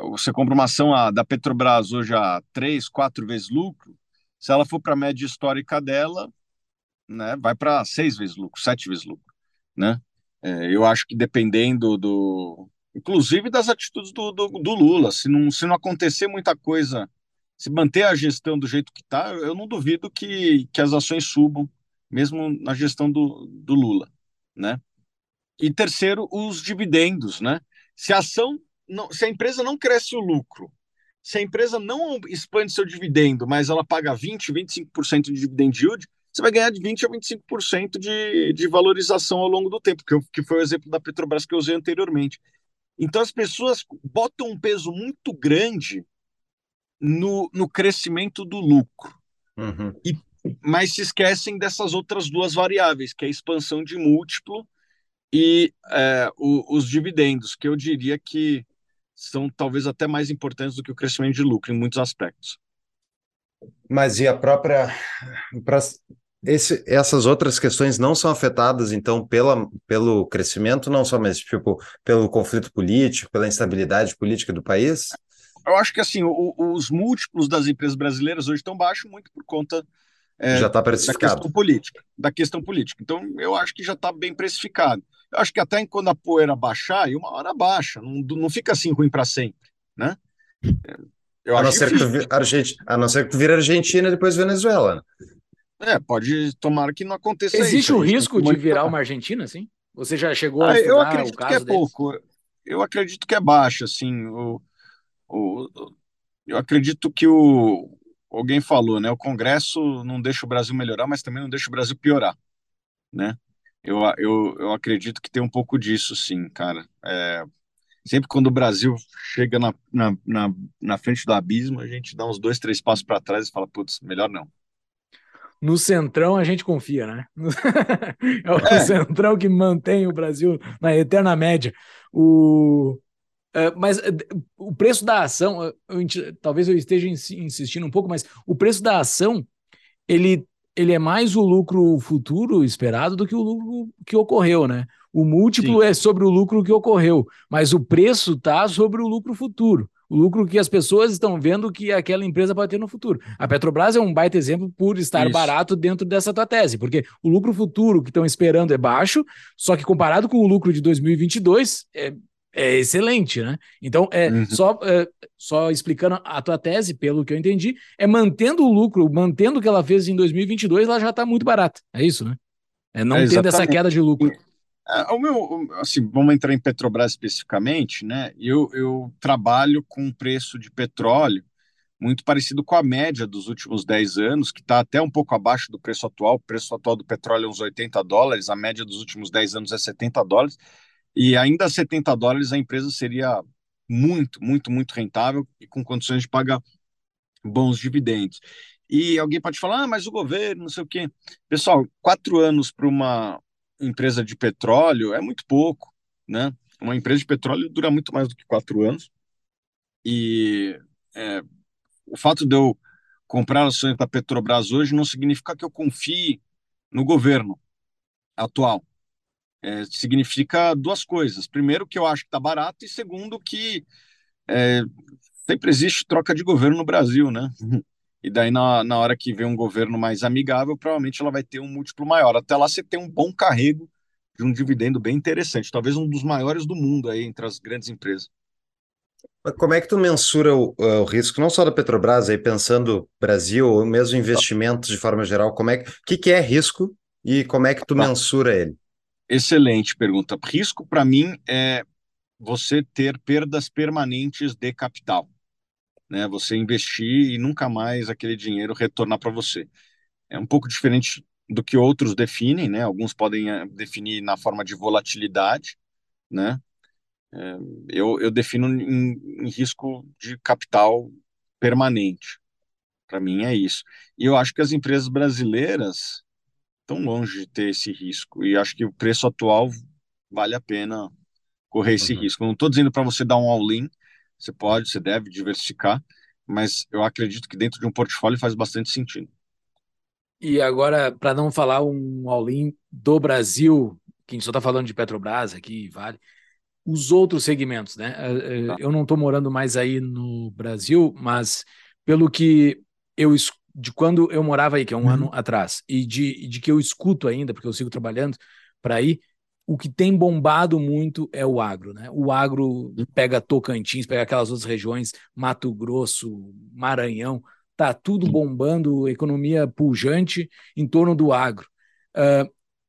você compra uma ação a, da Petrobras hoje a três, quatro vezes lucro, se ela for para a média histórica dela, né, vai para seis vezes lucro, sete vezes lucro, né? É, eu acho que dependendo do, inclusive das atitudes do, do, do, Lula, se não, se não acontecer muita coisa, se manter a gestão do jeito que está, eu não duvido que, que as ações subam, mesmo na gestão do, do Lula, né? E terceiro, os dividendos, né? Se a ação, não, se a empresa não cresce o lucro se a empresa não expande seu dividendo, mas ela paga 20, 25% de dividend yield, você vai ganhar de 20 a 25% de, de valorização ao longo do tempo, que, eu, que foi o exemplo da Petrobras que eu usei anteriormente. Então as pessoas botam um peso muito grande no, no crescimento do lucro. Uhum. E, mas se esquecem dessas outras duas variáveis, que é a expansão de múltiplo e é, o, os dividendos, que eu diria que são talvez até mais importantes do que o crescimento de lucro em muitos aspectos. Mas e a própria. Esse, essas outras questões não são afetadas, então, pela, pelo crescimento, não só, mas tipo, pelo conflito político, pela instabilidade política do país? Eu acho que assim, o, os múltiplos das empresas brasileiras hoje estão baixos muito por conta é, já está precificado. da questão política. Da questão política. Então, eu acho que já está bem precificado. Eu acho que até quando a poeira baixar, e uma hora baixa, não, não fica assim ruim para sempre, né? Eu a, não ser que tu, a não ser que tu vira Argentina e depois Venezuela. Né? É, pode tomar que não aconteça Existe o risco de virar uma Argentina, assim? Você já chegou a ah, Eu acredito que é deles? pouco. Eu acredito que é baixo, assim. O, o, eu acredito que o alguém falou, né? O Congresso não deixa o Brasil melhorar, mas também não deixa o Brasil piorar, né? Eu, eu, eu acredito que tem um pouco disso, sim, cara. É, sempre quando o Brasil chega na, na, na, na, frente do abismo, a gente dá uns dois, três passos para trás e fala, putz, melhor não. No Centrão a gente confia, né? [laughs] é o é. Centrão que mantém o Brasil na eterna média. O, Uh, mas uh, o preço da ação, eu, talvez eu esteja insistindo um pouco, mas o preço da ação ele ele é mais o lucro futuro esperado do que o lucro que ocorreu, né? O múltiplo Sim. é sobre o lucro que ocorreu, mas o preço está sobre o lucro futuro. O lucro que as pessoas estão vendo que aquela empresa pode ter no futuro. A Petrobras é um baita exemplo por estar Isso. barato dentro dessa tua tese, porque o lucro futuro que estão esperando é baixo, só que comparado com o lucro de 2022, é, é excelente, né? Então, é, uhum. só, é, só explicando a tua tese, pelo que eu entendi, é mantendo o lucro, mantendo o que ela fez em 2022, ela já está muito barata. É isso, né? É não é, tendo essa queda de lucro. É, o meu, assim, vamos entrar em Petrobras especificamente, né? Eu, eu trabalho com um preço de petróleo muito parecido com a média dos últimos 10 anos, que está até um pouco abaixo do preço atual. O preço atual do petróleo é uns 80 dólares, a média dos últimos 10 anos é 70 dólares. E ainda 70 dólares a empresa seria muito, muito, muito rentável e com condições de pagar bons dividendos. E alguém pode falar, ah, mas o governo, não sei o quê. Pessoal, quatro anos para uma empresa de petróleo é muito pouco, né? Uma empresa de petróleo dura muito mais do que quatro anos. E é, o fato de eu comprar ações da Petrobras hoje não significa que eu confie no governo atual é, significa duas coisas. Primeiro, que eu acho que está barato, e segundo, que é, sempre existe troca de governo no Brasil, né? E daí, na, na hora que vem um governo mais amigável, provavelmente ela vai ter um múltiplo maior. Até lá você tem um bom carrego de um dividendo bem interessante, talvez um dos maiores do mundo aí entre as grandes empresas. Como é que tu mensura o, o, risco, não só da Petrobras, aí pensando Brasil, ou mesmo investimentos de forma geral, como é que, que, que é risco e como é que tu tá. mensura ele? Excelente pergunta. Risco, para mim, é você ter perdas permanentes de capital. Né? Você investir e nunca mais aquele dinheiro retornar para você. É um pouco diferente do que outros definem, né? Alguns podem eh, definir na forma de volatilidade, né? É, eu, eu defino em, em risco de capital permanente. Para mim é isso. E eu acho que as empresas brasileiras estão longe de ter esse risco. E acho que o preço atual vale a pena correr esse uhum. risco. não estou dizendo para você dar um all-in, você pode, você deve diversificar, mas eu acredito que dentro de um portfólio faz bastante sentido. E agora, para não falar um all-in do Brasil, que a gente só está falando de Petrobras aqui, vale, os outros segmentos, né? Eh, eh, tá. Eu não estou morando mais aí no Brasil, mas pelo que eu de quando eu morava aí, que é um uhum. ano atrás, e de, de que eu escuto ainda, porque eu sigo trabalhando para ir, o que tem bombado muito é o agro, né? O agro pega Tocantins, pega aquelas outras regiões, Mato Grosso, Maranhão, tá tudo bombando, economia pujante em torno do agro. Uh,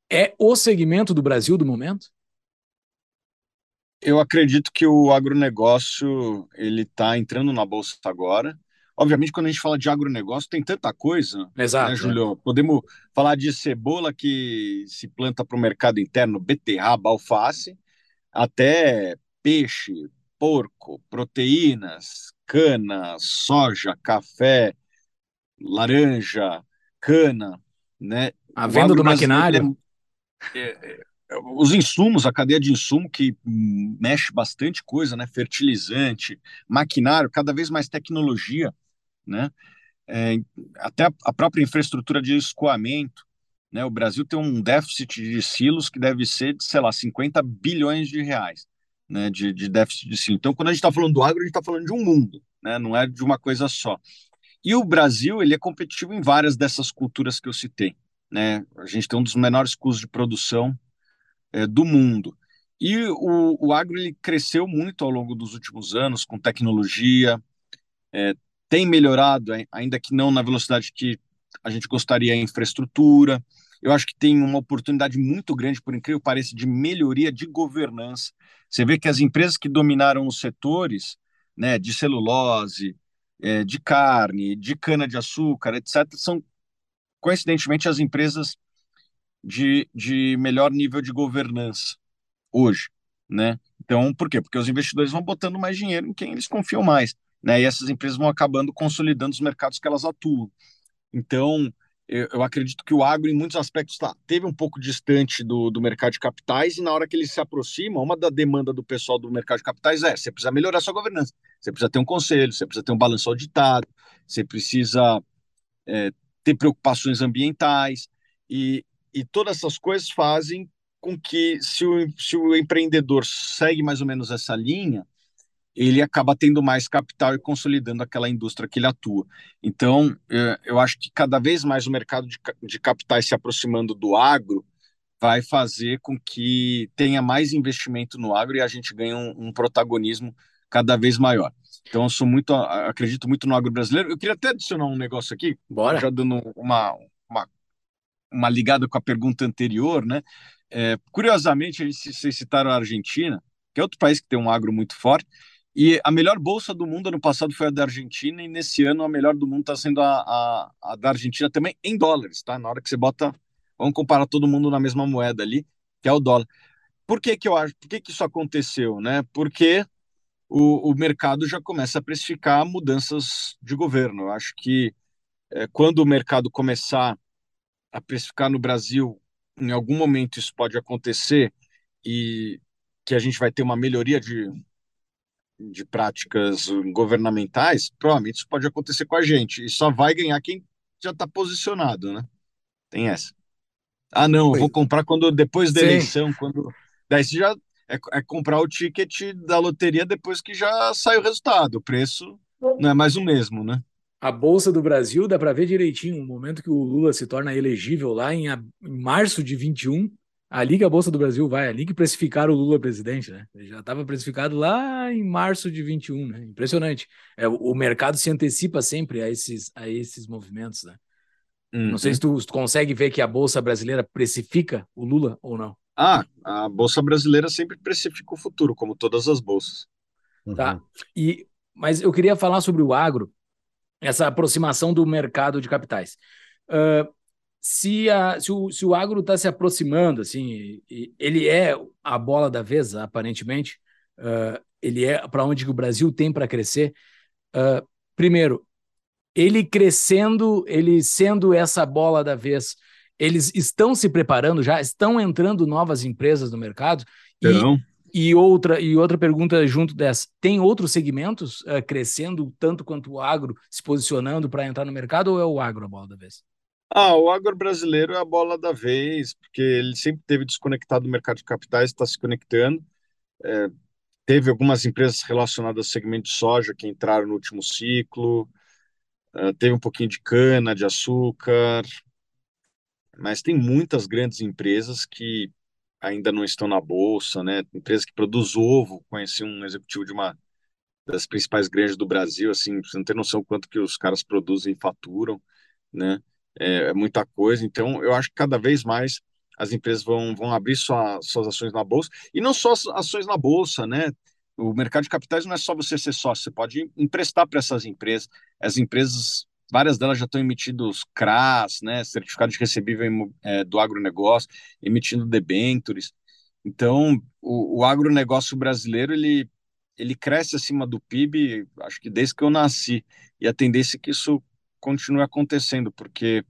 é o segmento do Brasil do momento? Eu acredito que o agronegócio ele está entrando na bolsa agora. Obviamente, quando a gente fala de agronegócio, tem tanta coisa, Exato, né, Julio? É. Podemos falar de cebola que se planta para o mercado interno, beterraba, alface, até peixe, porco, proteínas, cana, soja, café, laranja, cana, né? A venda do maquinário. É, é, é, os insumos, a cadeia de insumo que mexe bastante coisa, né? Fertilizante, maquinário, cada vez mais tecnologia né? É, até a própria infraestrutura de escoamento, né? O Brasil tem um déficit de silos que deve ser de, sei lá, 50 bilhões de reais, né? De, de déficit de silos. Então, quando a gente está falando do agro, a gente está falando de um mundo, né? Não é de uma coisa só. E o Brasil, ele é competitivo em várias dessas culturas que eu citei, né? A gente tem um dos menores custos de produção é, do mundo. E o, o agro ele cresceu muito ao longo dos últimos anos com tecnologia, é, tem melhorado, ainda que não na velocidade que a gente gostaria, a infraestrutura. Eu acho que tem uma oportunidade muito grande, por incrível que pareça, de melhoria de governança. Você vê que as empresas que dominaram os setores né, de celulose, é, de carne, de cana-de-açúcar, etc., são, coincidentemente, as empresas de, de melhor nível de governança hoje. Né? Então, por quê? Porque os investidores vão botando mais dinheiro em quem eles confiam mais né? E essas empresas vão acabando consolidando os mercados que elas atuam. Então, eu, eu acredito que o agro, em muitos aspectos, tá, teve um pouco distante do, do mercado de capitais, e na hora que ele se aproxima, uma da demanda do pessoal do mercado de capitais é: você precisa melhorar sua governança, você precisa ter um conselho, você precisa ter um balanço auditado, você precisa é, ter preocupações ambientais, e, e todas essas coisas fazem com que, se o, se o empreendedor segue mais ou menos essa linha, ele acaba tendo mais capital e consolidando aquela indústria que ele atua. Então, é, eu acho que cada vez mais o mercado de, capitais se aproximando do agro vai fazer com que tenha mais investimento no agro e a gente ganhe um, um protagonismo cada vez maior. Então, eu sou muito, acredito muito no agro brasileiro. Eu queria até adicionar um negócio aqui, Bora. já dando uma, uma, uma ligada com a pergunta anterior, né? É, curiosamente, vocês citaram a Argentina, que é outro país que tem um agro muito forte, e a melhor bolsa do mundo ano passado foi a da Argentina, e nesse ano a melhor do mundo está sendo a, a, a, da Argentina também em dólares, tá? Na hora que você bota, vamos comparar todo mundo na mesma moeda ali, que é o dólar. Por que, que eu acho, por que, que isso aconteceu, né? Porque o, o mercado já começa a precificar mudanças de governo. Eu acho que é, quando o mercado começar a precificar no Brasil, em algum momento isso pode acontecer e que a gente vai ter uma melhoria de de práticas governamentais, provavelmente isso pode acontecer com a gente. E só vai ganhar quem já está posicionado, né? Tem essa. Ah, não, eu vou comprar quando depois da Sim. eleição, quando. Daí você já é, é, comprar o ticket da loteria depois que já sai o resultado. O preço não é mais o mesmo, né? A Bolsa do Brasil dá para ver direitinho o momento que o Lula se torna elegível lá em, em março de 21 A Bolsa do Brasil vai, ali que precificaram o Lula presidente, né? Ele já estava precificado lá em março de 21, né? Impressionante. É, o mercado se antecipa sempre a esses, a esses movimentos, né? Uhum. Não sei se tu, se tu, consegue ver que a Bolsa brasileira precifica o Lula ou não. Ah, a Bolsa brasileira sempre precifica o futuro, como todas as bolsas. Tá. Uhum. E, mas eu queria falar sobre o agro, essa aproximação do mercado de capitais. Uh, se, a, se, o, se o agro está se aproximando, assim, ele é a bola da vez, aparentemente, uh, ele é para onde o Brasil tem para crescer. Uh, primeiro, ele crescendo, ele sendo essa bola da vez, eles estão se preparando já, estão entrando novas empresas no mercado. Então. E, e outra e outra pergunta junto dessa, tem outros segmentos uh, crescendo tanto quanto o agro se posicionando para entrar no mercado ou é o agro a bola da vez? Ah, o agro brasileiro é a bola da vez, porque ele sempre teve desconectado do mercado de capitais, está se conectando. É, teve algumas empresas relacionadas ao segmento de soja que entraram no último ciclo, é, teve um pouquinho de cana, de açúcar, mas tem muitas grandes empresas que ainda não estão na bolsa, né? Empresa que produz ovo, conheci um executivo de uma das principais granjas do Brasil, assim, você não tem noção quanto que os caras produzem e faturam, né? É, é, muita coisa. Então, eu acho que cada vez mais as empresas vão, vão abrir sua, suas ações na bolsa e não só ações na bolsa, né? O mercado de capitais não é só você ser sócio, você pode emprestar para essas empresas. As empresas, várias delas já estão emitindo os CRAS, né? Certificado de recebível é, do agronegócio, emitindo debentures. Então, o, o agronegócio brasileiro ele, ele cresce acima do PIB, acho que desde que eu nasci. E a tendência é que isso continue acontecendo, porque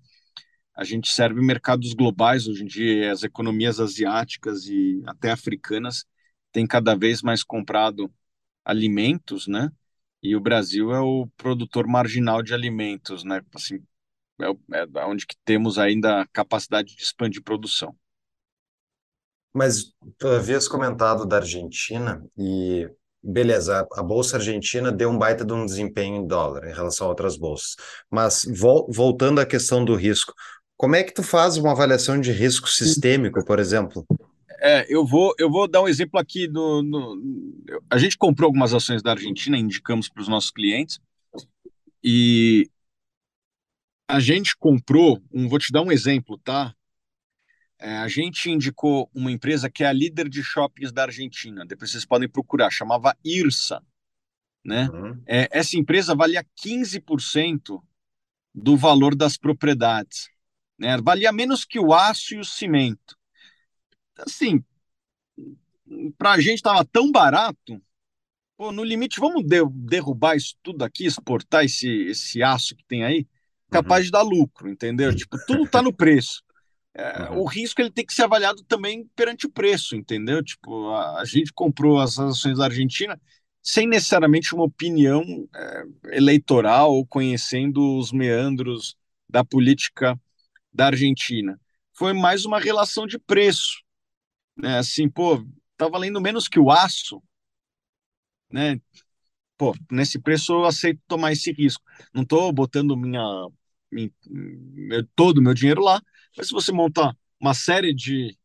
a gente serve mercados globais hoje em dia, as economias asiáticas e até africanas têm cada vez mais comprado alimentos, né? E o Brasil é o produtor marginal de alimentos, né? Assim, é, é onde que temos ainda capacidade de expandir produção. Mas tu havias comentado da Argentina e beleza, a Bolsa Argentina deu um baita de um desempenho em dólar em relação a outras bolsas. Mas vol voltando à questão do risco, como é que tu faz uma avaliação de risco sistêmico, por exemplo? É, eu vou, eu vou dar um exemplo aqui do, no, a gente comprou algumas ações da Argentina, indicamos para os nossos clientes e a gente comprou, um, vou te dar um exemplo, tá? É, a gente indicou uma empresa que é a líder de shoppings da Argentina. Depois vocês podem procurar, chamava IRSA. Né? Uhum. É, essa empresa valia 15% do valor das propriedades. Né? Valia menos que o aço e o cimento. Assim, para a gente estava tão barato. Pô, no limite, vamos de, derrubar isso tudo aqui, exportar esse, esse aço que tem aí, capaz uhum. de dar lucro, entendeu? Tipo, tudo está no preço. É, uhum. O risco ele tem que ser avaliado também perante o preço, entendeu? Tipo, a, a gente comprou as ações da Argentina sem necessariamente uma opinião é, eleitoral ou conhecendo os meandros da política da Argentina. Foi mais uma relação de preço, né? Assim, pô, tá valendo menos que o aço, né? Pô, nesse preço eu aceito tomar esse risco. Não estou botando minha, minha, todo o meu dinheiro lá, mas se você montar uma série de,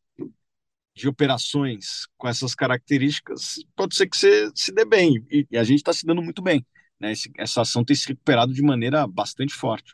de operações com essas características, pode ser que você se dê bem. E, e a gente está se dando muito bem. Né? Esse, essa ação tem se recuperado de maneira bastante forte.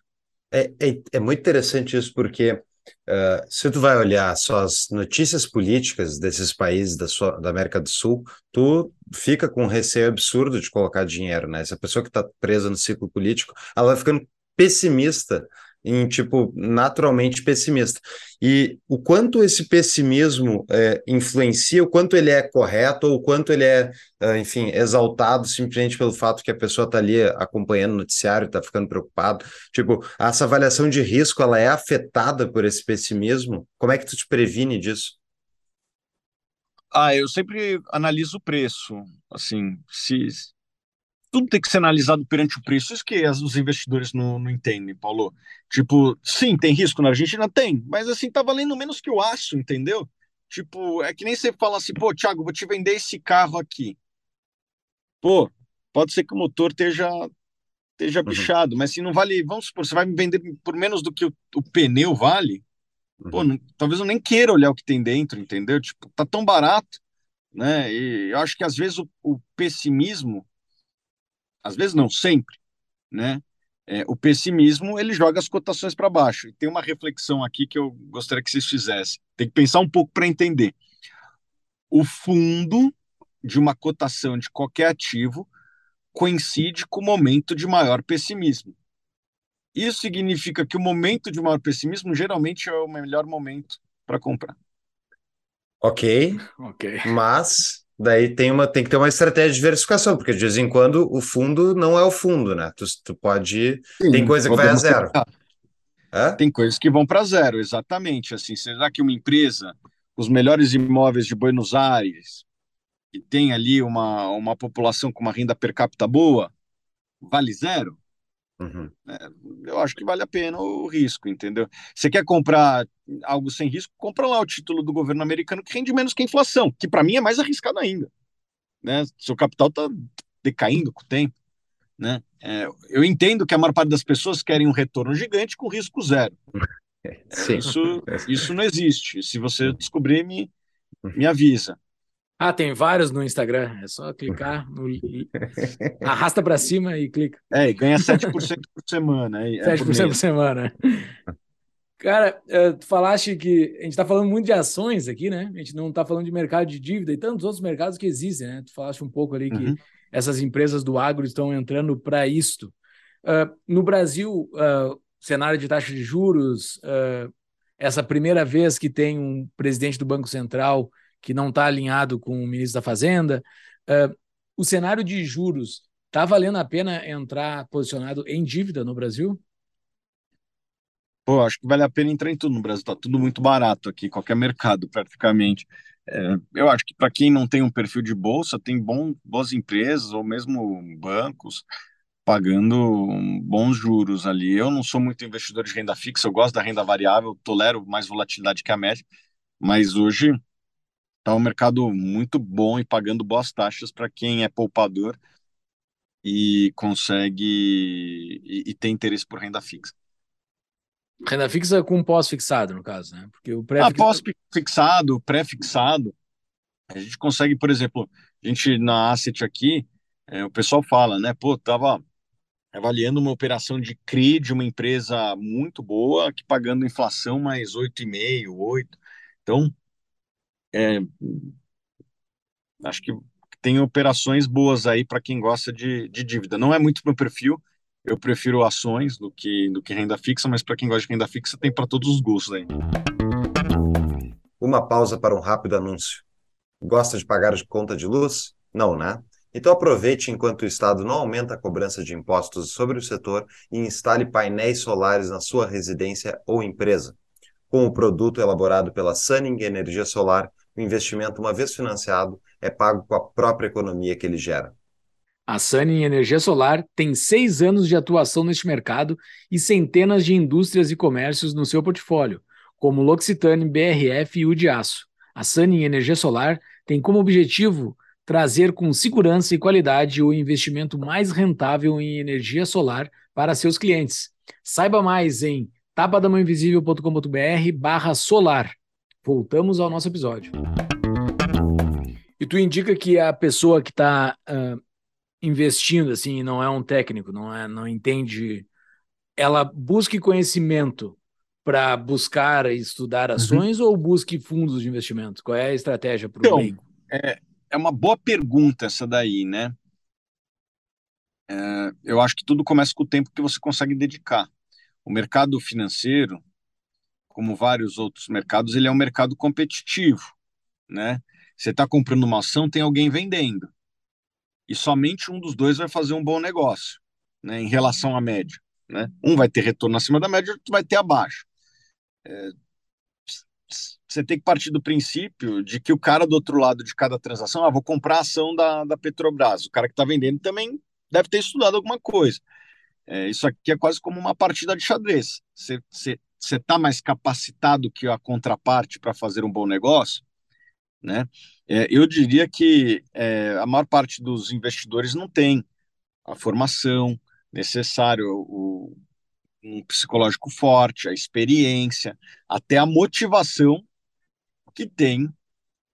É, é, é muito interessante isso, porque uh, se tu vai olhar só as notícias políticas desses países da, sua, da América do Sul, tu fica com um receio absurdo de colocar dinheiro, né? Essa pessoa que está presa no ciclo político, ela vai ficando pessimista em tipo naturalmente pessimista. E o quanto esse pessimismo é, influencia, o quanto ele é correto ou o quanto ele é, é enfim, exaltado simplesmente pelo fato que a pessoa está ali acompanhando o noticiário, está ficando preocupado. Tipo, essa avaliação de risco ela é afetada por esse pessimismo? Como é que tu te previne disso? Ah, eu sempre analiso o preço. Assim, se tudo tem que ser analisado perante o preço. Isso que os investidores não, não entendem, Paulo. Tipo, sim, tem risco na Argentina? Tem, mas assim, tá valendo menos que o aço, entendeu? Tipo, é que nem você fala assim, pô, Thiago, vou te vender esse carro aqui. Pô, pode ser que o motor esteja esteja uhum. bichado, mas se não vale, vamos supor, você vai me vender por menos do que o, o pneu vale, uhum. pô, não, talvez eu nem queira olhar o que tem dentro, entendeu? Tipo, tá tão barato, né? E eu acho que às vezes o, o pessimismo às vezes não sempre, né? É, o pessimismo ele joga as cotações para baixo. E tem uma reflexão aqui que eu gostaria que vocês fizessem. Tem que pensar um pouco para entender. O fundo de uma cotação de qualquer ativo coincide com o momento de maior pessimismo. Isso significa que o momento de maior pessimismo geralmente é o melhor momento para comprar. Ok. ok. Mas daí tem, uma, tem que ter uma estratégia de diversificação, porque de vez em quando o fundo não é o fundo, né? Tu, tu pode. Sim, tem coisa que vai a zero. Tem coisas que vão para zero, exatamente. Assim, será que uma empresa, os melhores imóveis de Buenos Aires, que tem ali uma, uma população com uma renda per capita boa, vale zero? Uhum. É, eu acho que vale a pena o risco, entendeu? Você quer comprar algo sem risco, compra lá o título do governo americano que rende menos que a inflação, que para mim é mais arriscado ainda. Né? Seu capital está decaindo com o tempo. Né? É, eu entendo que a maior parte das pessoas querem um retorno gigante com risco zero. [laughs] Sim. Isso, isso não existe. Se você descobrir, me, me avisa. Ah, tem vários no Instagram. É só clicar, no... arrasta para cima e clica. É, e ganha 7% por semana. É 7% por, por semana. Cara, eh, tu falaste que a gente está falando muito de ações aqui, né? A gente não está falando de mercado de dívida e tantos outros mercados que existem, né? Tu falaste um pouco ali que uhum. essas empresas do agro estão entrando para isto. Uh, no Brasil, uh, cenário de taxa de juros, uh, essa primeira vez que tem um presidente do Banco Central que não está alinhado com o ministro da Fazenda. Uh, o cenário de juros está valendo a pena entrar posicionado em dívida no Brasil? Pô, acho que vale a pena entrar em tudo no Brasil. Está tudo muito barato aqui, qualquer mercado praticamente. É, eu acho que para quem não tem um perfil de bolsa, tem bom, boas empresas ou mesmo bancos pagando bons juros ali. Eu não sou muito investidor de renda fixa, eu gosto da renda variável, tolero mais volatilidade que a média, mas hoje Está um mercado muito bom e pagando boas taxas para quem é poupador e consegue e, e, tem interesse por renda fixa. Renda fixa com pós-fixado, no caso, né? Porque o pré ah, pós-fixado, pré-fixado, a gente consegue, por exemplo, a gente na Asset aqui, é, o pessoal fala, né? Pô, tava avaliando uma operação de CRI de uma empresa muito boa, que pagando inflação mais 8,5, 8. Então, é, acho que tem operações boas aí para quem gosta de, de dívida. Não é muito meu perfil, eu prefiro ações do que, do que renda fixa, mas para quem gosta de renda fixa tem para todos os gostos aí. Uma pausa para um rápido anúncio. Gosta de pagar de conta de luz? Não, né? Então aproveite enquanto o Estado não aumenta a cobrança de impostos sobre o setor e instale painéis solares na sua residência ou empresa. Com o produto elaborado pela Sunning Energia Solar, o investimento, uma vez financiado, é pago com a própria economia que ele gera. A Sunny Energia Solar tem seis anos de atuação neste mercado e centenas de indústrias e comércios no seu portfólio, como L'Occitane, BRF e o de Aço. A Sunny Energia Solar tem como objetivo trazer com segurança e qualidade o investimento mais rentável em energia solar para seus clientes. Saiba mais em tapadamãoinvisível.com.br barra solar. Voltamos ao nosso episódio. E tu indica que a pessoa que está uh, investindo, assim, não é um técnico, não, é, não entende, ela busque conhecimento para buscar e estudar uhum. ações uhum. ou busque fundos de investimento? Qual é a estratégia para o então, É, é uma boa pergunta essa daí, né? É, eu acho que tudo começa com o tempo que você consegue dedicar. O mercado financeiro, como vários outros mercados, ele é um mercado competitivo, né? Você está comprando uma ação, tem alguém vendendo. E somente um dos dois vai fazer um bom negócio, né, em relação à média. Né? Um vai ter retorno acima da média, outro vai ter abaixo. É, você tem que partir do princípio de que o cara do outro lado de cada transação, ah, vou comprar a ação da, da Petrobras. O cara que está vendendo também deve ter estudado alguma coisa. É, isso aqui é quase como uma partida de xadrez. Você, você você está mais capacitado que a contraparte para fazer um bom negócio, né? É, eu diria que é, a maior parte dos investidores não tem a formação necessária, o, um psicológico forte, a experiência, até a motivação que tem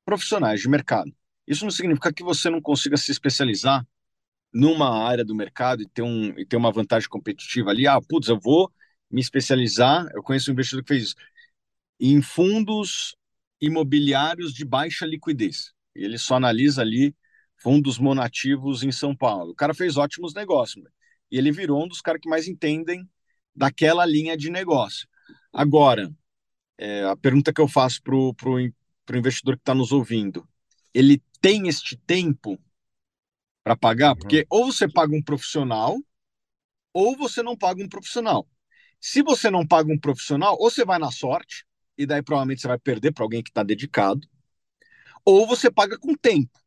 profissionais de mercado. Isso não significa que você não consiga se especializar numa área do mercado e ter, um, e ter uma vantagem competitiva ali. Ah, putz, eu vou me especializar. Eu conheço um investidor que fez isso em fundos imobiliários de baixa liquidez. Ele só analisa ali fundos monativos em São Paulo. O cara fez ótimos negócios e ele virou um dos caras que mais entendem daquela linha de negócio. Agora, é, a pergunta que eu faço para o investidor que está nos ouvindo: ele tem este tempo para pagar? Uhum. Porque ou você paga um profissional, ou você não paga um profissional. Se você não paga um profissional, ou você vai na sorte, e daí provavelmente você vai perder para alguém que está dedicado, ou você paga com tempo.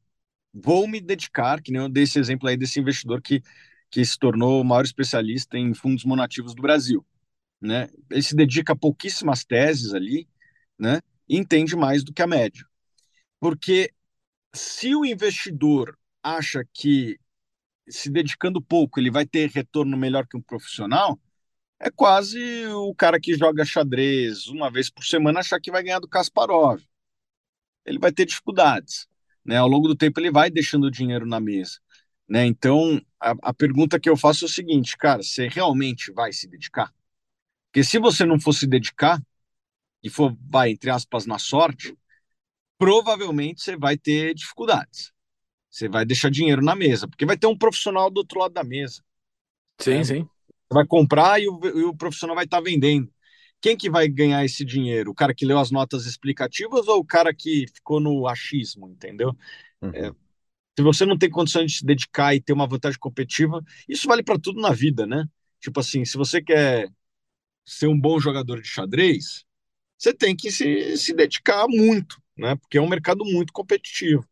Vou me dedicar, que nem eu dei esse exemplo aí desse investidor que, que se tornou o maior especialista em fundos monativos do Brasil. Né? Ele se dedica a pouquíssimas teses ali, né? E entende mais do que a média. Porque se o investidor acha que se dedicando pouco ele vai ter retorno melhor que um profissional, é quase o cara que joga xadrez uma vez por semana achar que vai ganhar do Kasparov. Ele vai ter dificuldades. Né? Ao longo do tempo, ele vai deixando dinheiro na mesa. Né? Então, a, a pergunta que eu faço é o seguinte, cara: você realmente vai se dedicar? Porque se você não for se dedicar e for, vai, entre aspas, na sorte, provavelmente você vai ter dificuldades. Você vai deixar dinheiro na mesa, porque vai ter um profissional do outro lado da mesa. Sim, né? sim vai comprar e o, e o profissional vai estar tá vendendo. Quem que vai ganhar esse dinheiro? O cara que leu as notas explicativas ou o cara que ficou no achismo, entendeu? Uhum. É, se você não tem condições de se dedicar e ter uma vantagem competitiva, isso vale para tudo na vida, né? Tipo assim, se você quer ser um bom jogador de xadrez, você tem que se, se dedicar muito, né? Porque é um mercado muito competitivo,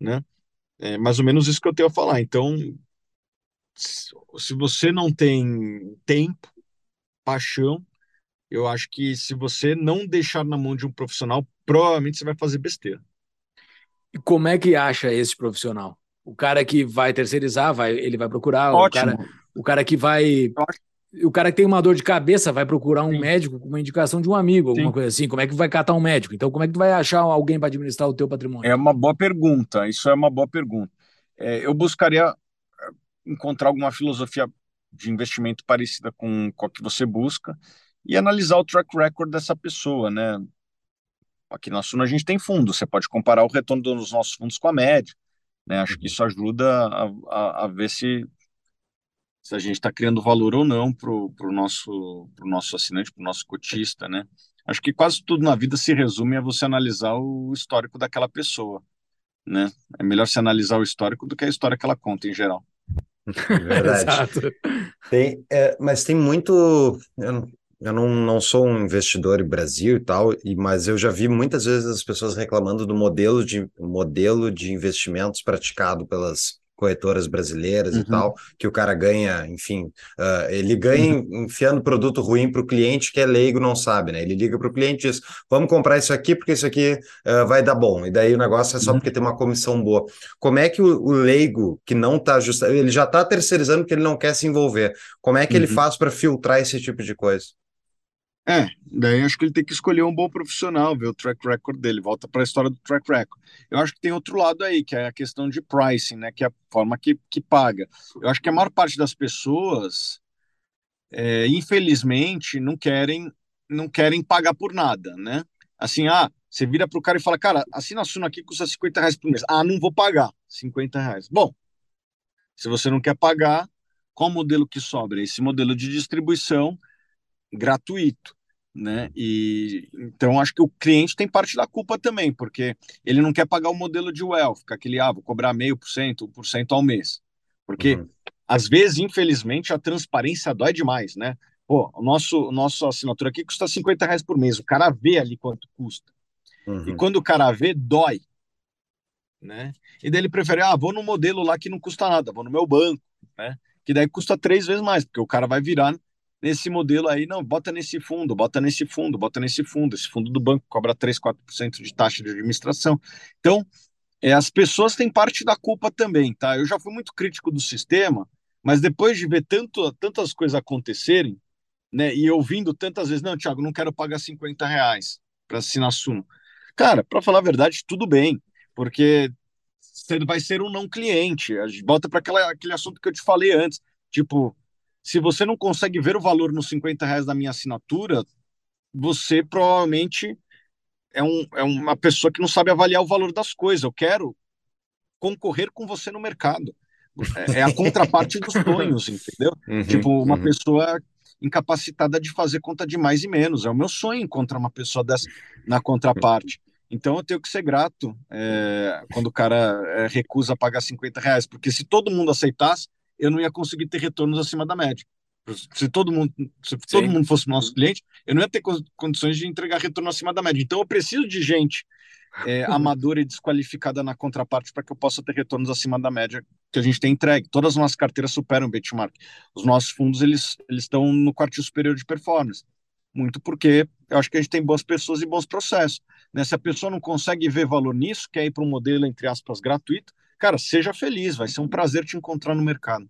né? É mais ou menos isso que eu tenho a falar. Então, se você não tem tempo, paixão, eu acho que se você não deixar na mão de um profissional, provavelmente você vai fazer besteira. E como é que acha esse profissional? O cara que vai terceirizar, vai, ele vai procurar. Ótimo. O cara, o cara que vai. O cara que tem uma dor de cabeça vai procurar um Sim. médico com uma indicação de um amigo, alguma Sim. coisa assim. Como é que vai catar um médico? Então, como é que tu vai achar alguém para administrar o teu patrimônio? É uma boa pergunta. Isso é uma boa pergunta. É, eu buscaria encontrar alguma filosofia de investimento parecida com, com a que você busca e analisar o track record dessa pessoa, né? Aqui na Suna a gente tem fundos, você pode comparar o retorno dos nossos fundos com a média, né? Acho que uhum. isso ajuda a, a, a ver se, se a gente está criando valor ou não para o nosso, pro nosso assinante, para o nosso cotista, né? Acho que quase tudo na vida se resume a você analisar o histórico daquela pessoa, né? É melhor se analisar o histórico do que a história que ela conta em geral. [laughs] Verdade. Exato. Tem, é, mas tem muito. Eu, eu não, não sou um investidor em Brasil e tal, e, mas eu já vi muitas vezes as pessoas reclamando do modelo de, modelo de investimentos praticado pelas corretoras brasileiras uhum. e tal, que o cara ganha, enfim, uh, ele ganha uhum. enfiando produto ruim para o cliente que é leigo, não sabe, né? Ele liga para o cliente e diz: vamos comprar isso aqui porque isso aqui uh, vai dar bom. E daí o negócio é só uhum. porque tem uma comissão boa. Como é que o, o leigo que não está ajustado, ele já está terceirizando porque ele não quer se envolver. Como é que ele uhum. faz para filtrar esse tipo de coisa? É, daí acho que ele tem que escolher um bom profissional, ver o track record dele, volta para a história do track record. Eu acho que tem outro lado aí, que é a questão de pricing, né, que é a forma que, que paga. Eu acho que a maior parte das pessoas, é, infelizmente, não querem não querem pagar por nada, né? Assim, ah, você vira para o cara e fala, cara, assina a Suno aqui custa 50 reais por mês. Ah, não vou pagar 50 reais. Bom, se você não quer pagar, qual modelo que sobra? Esse modelo de distribuição gratuito, né? E então acho que o cliente tem parte da culpa também, porque ele não quer pagar o modelo de wealth, aquele ah, vou cobrar meio por cento, por cento ao mês, porque uhum. às vezes, infelizmente, a transparência dói demais, né? Pô, o nosso nossa assinatura aqui custa 50 reais por mês, o cara vê ali quanto custa. Uhum. E quando o cara vê, dói. Né? E daí ele prefere, ah, vou no modelo lá que não custa nada, vou no meu banco, né? Que daí custa três vezes mais, porque o cara vai virar nesse modelo aí, não, bota nesse fundo, bota nesse fundo, bota nesse fundo, esse fundo do banco cobra 3, 4% de taxa de administração. Então, é, as pessoas têm parte da culpa também, tá? Eu já fui muito crítico do sistema, mas depois de ver tanto, tantas coisas acontecerem, né, e ouvindo tantas vezes, não, Thiago, não quero pagar 50 reais para assinar Suno. Cara, para falar a verdade, tudo bem, porque você vai ser um não cliente. A gente volta para aquele assunto que eu te falei antes, tipo, se você não consegue ver o valor nos 50 reais da minha assinatura, você provavelmente é, um, é uma pessoa que não sabe avaliar o valor das coisas. Eu quero concorrer com você no mercado. É, é a contraparte dos sonhos, entendeu? [laughs] Uhum, tipo, uma uhum. pessoa incapacitada de fazer conta de mais e menos. É o meu sonho encontrar uma pessoa dessa na contraparte. Então eu tenho que ser grato é, quando o cara é, recusa pagar 50 reais, porque se todo mundo aceitasse, eu não ia conseguir ter retornos acima da média. Se todo mundo, se todo mundo fosse nosso cliente, eu não ia ter condições de entregar retorno acima da média. Então eu preciso de gente é, [laughs] amadora e desqualificada na contraparte para que eu possa ter retornos acima da média que a gente tem entregue. Todas as nossas carteiras superam o benchmark. Os nossos fundos eles, eles estão no quartil superior de performance. Muito porque eu acho que a gente tem boas pessoas e bons processos. Né? Se a pessoa não consegue ver valor nisso, quer ir para um modelo, entre aspas, gratuito, cara, seja feliz, vai ser um prazer te encontrar no mercado.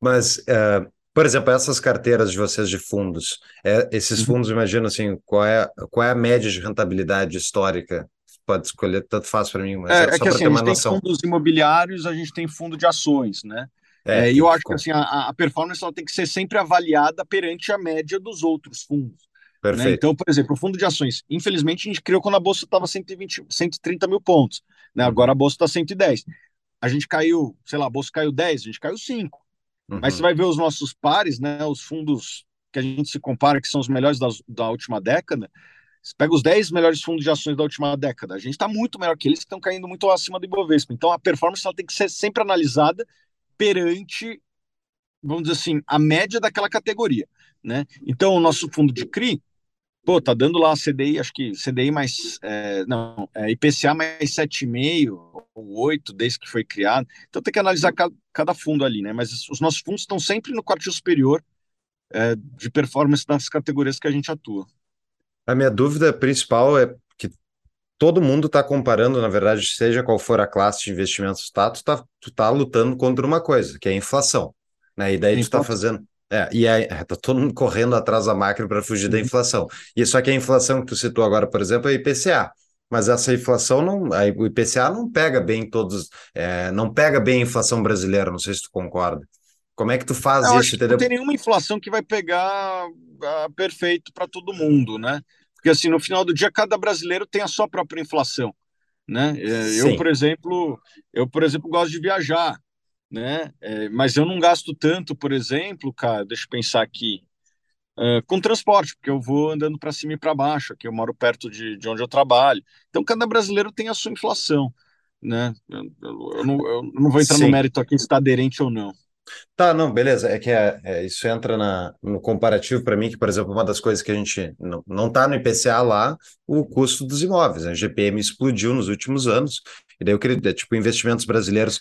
Mas, uh, por exemplo, essas carteiras de vocês de fundos, é, esses uhum. fundos, imagino assim, qual é, qual é a média de rentabilidade histórica? Pode escolher, tanto faz para mim, mas é, é, é que assim, a gente noção. tem fundos imobiliários, a gente tem fundo de ações, né? É, é, e eu acho que assim, a, a, performance ela tem que ser sempre avaliada perante a média dos outros fundos. Né? Então, por exemplo, o fundo de ações, infelizmente, a gente criou quando a bolsa estava 120, 130 mil pontos. Né? Uhum. Agora a bolsa está 110. A gente caiu, sei lá, a bolsa caiu 10, a gente caiu 5. Uhum. Mas você vai ver os nossos pares, né? Os fundos que a gente se compara, que são os melhores da, da última década. Você pega os 10 melhores fundos de ações da última década. A gente está muito melhor que eles, que estão caindo muito acima do Ibovespa. Então a performance ela tem que ser sempre analisada perante, vamos dizer assim, a média daquela categoria. Né? Então, o nosso fundo de CRI, pô, tá dando lá CDI, acho que CDI mais, é, não, é, IPCA mais 7,5 ou 8 desde que foi criado. Então tem que analisar cada, cada fundo ali, né? Mas os nossos fundos estão sempre no quartil superior é, de performance das categorias que a gente atua. A minha dúvida principal é todo mundo está comparando, na verdade, seja qual for a classe de investimentos, tá, tu está tu tá lutando contra uma coisa, que é a inflação. Né? E daí tu está fazendo. É, e aí, tá todo mundo correndo atrás da máquina para fugir da uhum. inflação. E só que a inflação que tu citou agora, por exemplo, é IPCA. Mas essa inflação não, a, o IPCA não pega bem todos, é, não pega bem a inflação brasileira, não sei se tu concorda. Como é que tu faz isso? Não tem nenhuma inflação que vai pegar uh, perfeito para todo mundo, né? Porque assim, no final do dia, cada brasileiro tem a sua própria inflação, né? É, eu, por exemplo, eu, por exemplo, gosto de viajar, né? É, mas eu não gasto tanto, por exemplo, cara, deixa eu pensar aqui, uh, com transporte, porque eu vou andando para cima e para baixo, aqui eu moro perto de, de onde eu trabalho. Então, cada brasileiro tem a sua inflação, né? Eu, eu, não, eu não vou entrar Sim. no mérito aqui se está aderente ou não. Tá, não, beleza. É que é, é isso entra na, no comparativo para mim, que, por exemplo, uma das coisas que a gente não, não tá no IPCA lá, o custo dos imóveis. Né? A GPM explodiu nos últimos anos, e daí eu queria, é, tipo, investimentos brasileiros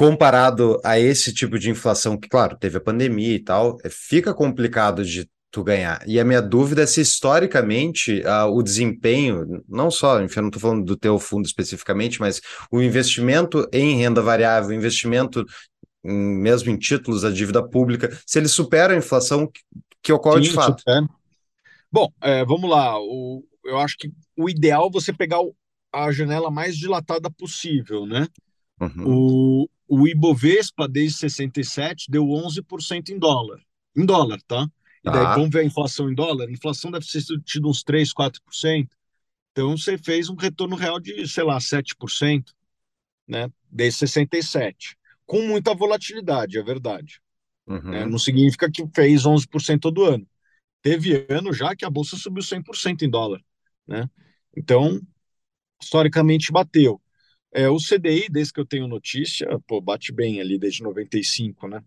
comparado a esse tipo de inflação, que, claro, teve a pandemia e tal, é, fica complicado de tu ganhar. E a minha dúvida é se historicamente uh, o desempenho, não só, enfim, eu não estou falando do teu fundo especificamente, mas o investimento em renda variável, investimento mesmo em títulos da dívida pública, se ele supera a inflação que ocorre Sim, de fato. Supera. Bom, é, vamos lá. O, eu acho que o ideal é você pegar o, a janela mais dilatada possível, né? Uhum. O, o Ibovespa, desde 67, deu 11% em dólar. Em dólar, tá? E daí, ah. vamos ver a inflação em dólar? A inflação deve ter tido uns 3, 4%. Então, você fez um retorno real de, sei lá, 7%, né? Desde 67 com muita volatilidade, é verdade. Uhum. É, não significa que fez 11% todo ano. Teve ano já que a bolsa subiu 100% em dólar, né? Então, historicamente bateu. É, o CDI, desde que eu tenho notícia, pô, bate bem ali desde 95, né?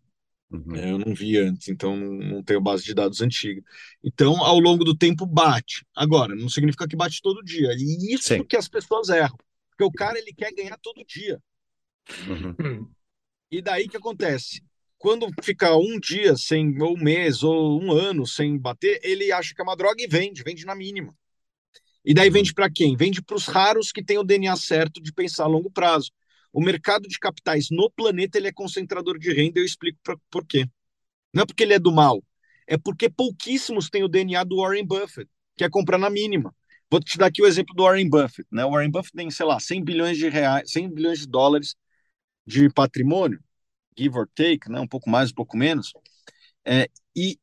Uhum. É, eu não vi antes, então não tenho base de dados antiga. Então, ao longo do tempo, bate. Agora, não significa que bate todo dia. E isso Sim. que as pessoas erram. Porque o cara, ele quer ganhar todo dia. Uhum. E daí que acontece? Quando fica um dia sem, ou um mês, ou um ano sem bater, ele acha que é uma droga e vende, vende na mínima. E daí vende para quem? Vende para os raros que têm o DNA certo de pensar a longo prazo. O mercado de capitais no planeta ele é concentrador de renda, eu explico pra, por quê. Não é porque ele é do mal, é porque pouquíssimos têm o DNA do Warren Buffett, que é comprar na mínima. Vou te dar aqui o exemplo do Warren Buffett. Né? O Warren Buffett tem, sei lá, 100 bilhões de reais, 100 bilhões de dólares de patrimônio, give or take, né, um pouco mais, um pouco menos, é, e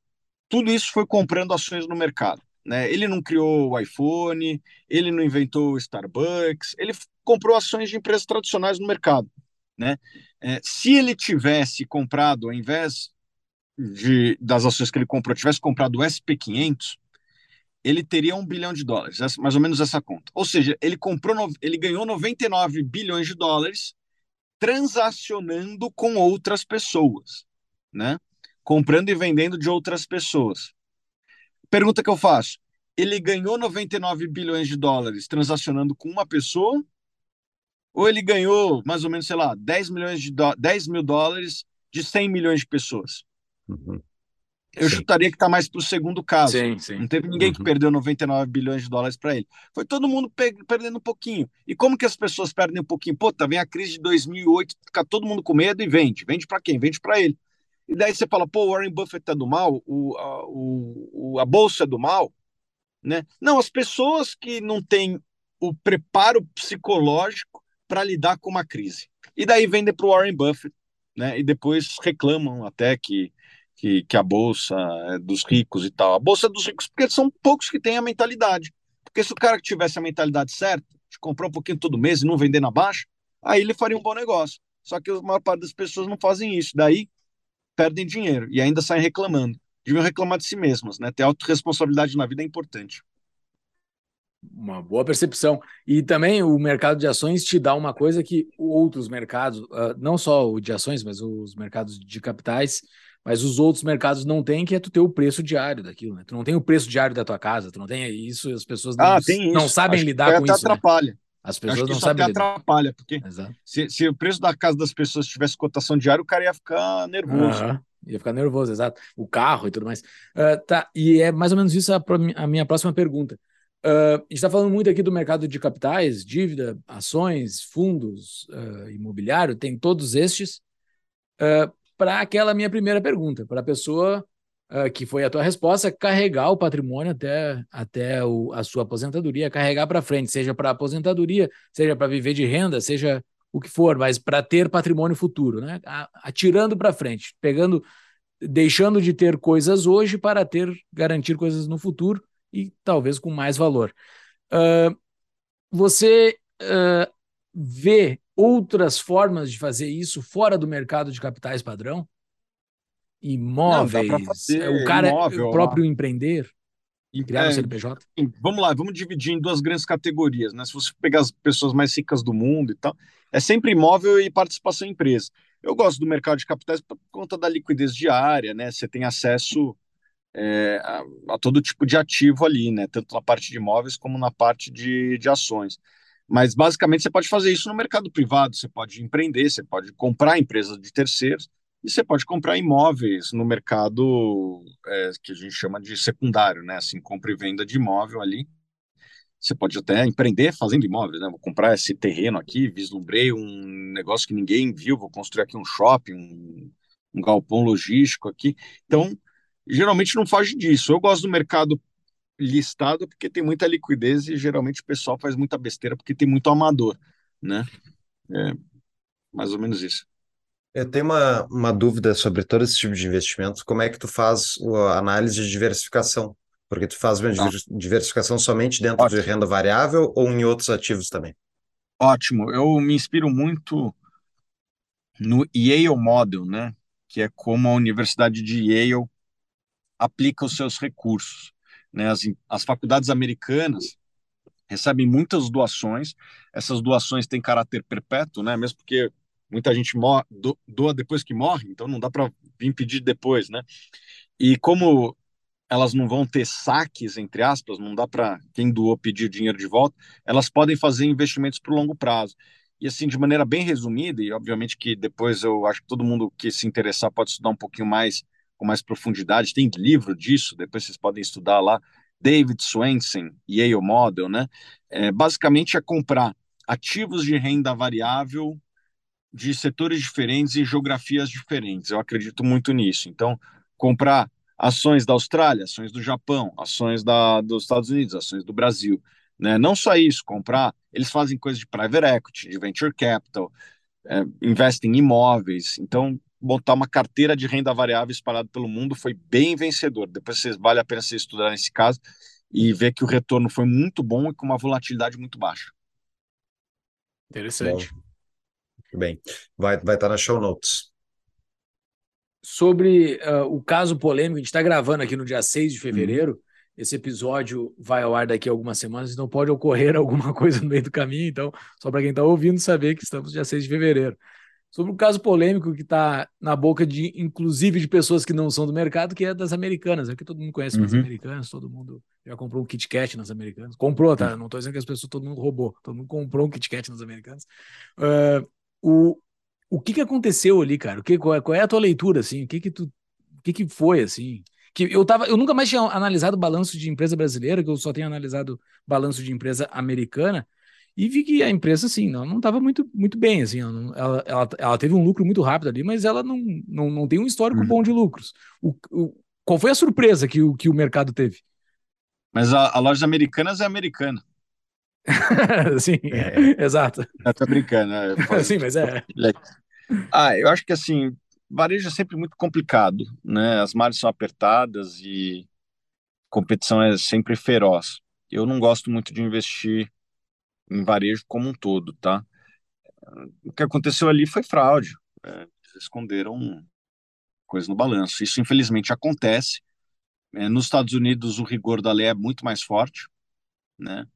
tudo isso foi comprando ações no mercado. Né? Ele não criou o iPhone, ele não inventou o Starbucks, ele comprou ações de empresas tradicionais no mercado. Né? É, se ele tivesse comprado, ao invés de, das ações que ele comprou, tivesse comprado o SP500, ele teria um bilhão de dólares, mais ou menos essa conta. Ou seja, ele comprou, ele ganhou 99 bilhões de dólares transacionando com outras pessoas, né? Comprando e vendendo de outras pessoas. Pergunta que eu faço: ele ganhou 99 bilhões de dólares transacionando com uma pessoa? Ou ele ganhou mais ou menos, sei lá, 10 milhões de 10 mil dólares de 100 milhões de pessoas? Uhum. Eu sim. chutaria que está mais para o segundo caso. Sim, sim. Não teve ninguém uhum. que perdeu 99 bilhões de dólares para ele. Foi todo mundo perdendo um pouquinho. E como que as pessoas perdem um pouquinho? Pô, tá vem a crise de 2008, fica todo mundo com medo e vende. Vende para quem? Vende para ele. E daí você fala, pô, o Warren Buffett tá do mal, o, a, o, a bolsa é do mal. Né? Não, as pessoas que não têm o preparo psicológico para lidar com uma crise. E daí vendem para o Warren Buffett, né? E depois reclamam até que que, que a bolsa é dos ricos e tal. A bolsa é dos ricos porque são poucos que têm a mentalidade. Porque se o cara tivesse a mentalidade certa, de comprar um pouquinho todo mês e não vender na baixa, aí ele faria um bom negócio. Só que a maior parte das pessoas não fazem isso. Daí perdem dinheiro e ainda saem reclamando. Deviam reclamar de si mesmas, né? Ter autorresponsabilidade na vida é importante. Uma boa percepção. E também o mercado de ações te dá uma coisa que outros mercados, ah, não só o de ações, mas os mercados de capitais, mas os outros mercados não têm, que é tu ter o preço diário daquilo, né? Tu não tem o preço diário da tua casa, tu não tem isso, as pessoas ah, não, não sabem Acho lidar com isso. Né? atrapalha. Né? As pessoas não sabem lidar. atrapalha, porque se, se, o preço da casa das pessoas tivesse cotação diária, o cara ia ficar nervoso. Uhum. Ia ficar nervoso, exato. O carro e tudo mais. Uh, tá, e é mais ou menos isso a, a minha próxima pergunta. Uh, a gente está falando muito aqui do mercado de capitais, dívida, ações, fundos, uh, imobiliário, tem todos estes. Para aquela minha primeira pergunta, para a pessoa uh, que foi a tua resposta, carregar o patrimônio até, até o, a sua aposentadoria, carregar para frente, seja para aposentadoria, seja para viver de renda, seja o que for, mas para ter patrimônio futuro, né? Atirando para frente, pegando, deixando de ter coisas hoje para ter, garantir coisas no futuro e talvez com mais valor. Uh, você uh, vê outras formas de fazer isso fora do mercado de capitais padrão? Imóveis, Não, o cara, imóvel, o próprio lá. empreender, criar é, um CNPJ? Vamos lá, vamos dividir em duas grandes categorias, né? Se você pegar as pessoas mais ricas do mundo e tal, é sempre imóvel e participação em empresa. Eu gosto do mercado de capitais por conta da liquidez diária, né? Você tem acesso é, a, a, todo tipo de ativo ali, né? Tanto na parte de imóveis como na parte de, de ações. Mas basicamente você pode fazer isso no mercado privado, você pode empreender, você pode comprar empresas de terceiros e você pode comprar imóveis no mercado é, que a gente chama de secundário, né? Assim, compra e venda de imóvel ali. Você pode até empreender fazendo imóveis, né? Vou comprar esse terreno aqui, vislumbrei um negócio que ninguém viu, vou construir aqui um shopping, um, um galpão logístico aqui. Então, geralmente não faz disso. Eu gosto do mercado listado porque tem muita liquidez e geralmente o pessoal faz muita besteira porque tem muito amador, né? É mais ou menos isso. Eu tenho uma, uma dúvida sobre todo esse tipo de investimento. Como é que tu faz a análise de diversificação? Porque tu faz uma ah. diversificação somente dentro Ótimo. de renda variável ou em outros ativos também? Ótimo. Eu me inspiro muito no Yale Model, né? Que é como a Universidade de Yale aplica os seus recursos. Né? As, as faculdades americanas recebem muitas doações, essas doações têm caráter perpétuo, né? mesmo porque muita gente do, doa depois que morre, então não dá para vir pedir depois. Né? E como elas não vão ter saques, entre aspas, não dá para quem doou pedir dinheiro de volta, elas podem fazer investimentos para o longo prazo. E assim, de maneira bem resumida, e obviamente que depois eu acho que todo mundo que se interessar pode estudar um pouquinho mais com mais profundidade, tem livro disso, depois vocês podem estudar lá, David Swensen, Yale Model, né? É, basicamente é comprar ativos de renda variável de setores diferentes e geografias diferentes. Eu acredito muito nisso. Então, comprar ações da Austrália, ações do Japão, ações da, dos Estados Unidos, ações do Brasil. Né? Não só isso, comprar, eles fazem coisas de private equity, de venture capital, é, investem em imóveis. Então, montar uma carteira de renda variável espalhada pelo mundo foi bem vencedor. Depois vocês, vale a pena você estudar nesse caso e ver que o retorno foi muito bom e com uma volatilidade muito baixa. Interessante. Bom, bem, vai, vai estar na show notes. Sobre uh, o caso polêmico, a gente está gravando aqui no dia 6 de fevereiro. Uhum. esse episódio vai ao ar daqui a algumas semanas, então pode ocorrer [laughs] alguma coisa no meio do caminho. Então, só para quem está ouvindo saber que estamos dia 6 de fevereiro. Sobre um caso polêmico que está na boca de, inclusive, de pessoas que não são do mercado, que é das americanas. É que todo mundo conhece uhum. as americanas, todo mundo já comprou um Kit Kat nas americanas. Comprou, tá? Não estou dizendo que as pessoas, todo mundo roubou, todo mundo comprou um Kit Kat nas americanas. Uh, o, o que, que aconteceu ali, cara? O que, qual, é, qual é a tua leitura, assim? O que que tu, o que que foi, assim? que eu tava, eu nunca mais tinha analisado balanço de empresa brasileira, que eu só tenho analisado balanço de empresa americana, e vi que a empresa, assim, não, não estava muito, muito bem, assim, ela, ela, ela, ela, teve um lucro muito rápido ali, mas ela não, não, não tem um histórico uhum. bom de lucros. O, o, qual foi a surpresa que o, que o mercado teve? Mas a, a loja americanas é americana. [laughs] Sim, é. exato. Eu tô brincando. É, [laughs] Sim, mas é. [laughs] Ah, eu acho que assim, varejo é sempre muito complicado, né? As margens são apertadas e competição é sempre feroz. Eu não gosto muito de investir em varejo como um todo, tá? O que aconteceu ali foi fraude. É, eles esconderam coisa no balanço. Isso, infelizmente, acontece. É, nos Estados Unidos, o rigor da lei é muito mais forte, né?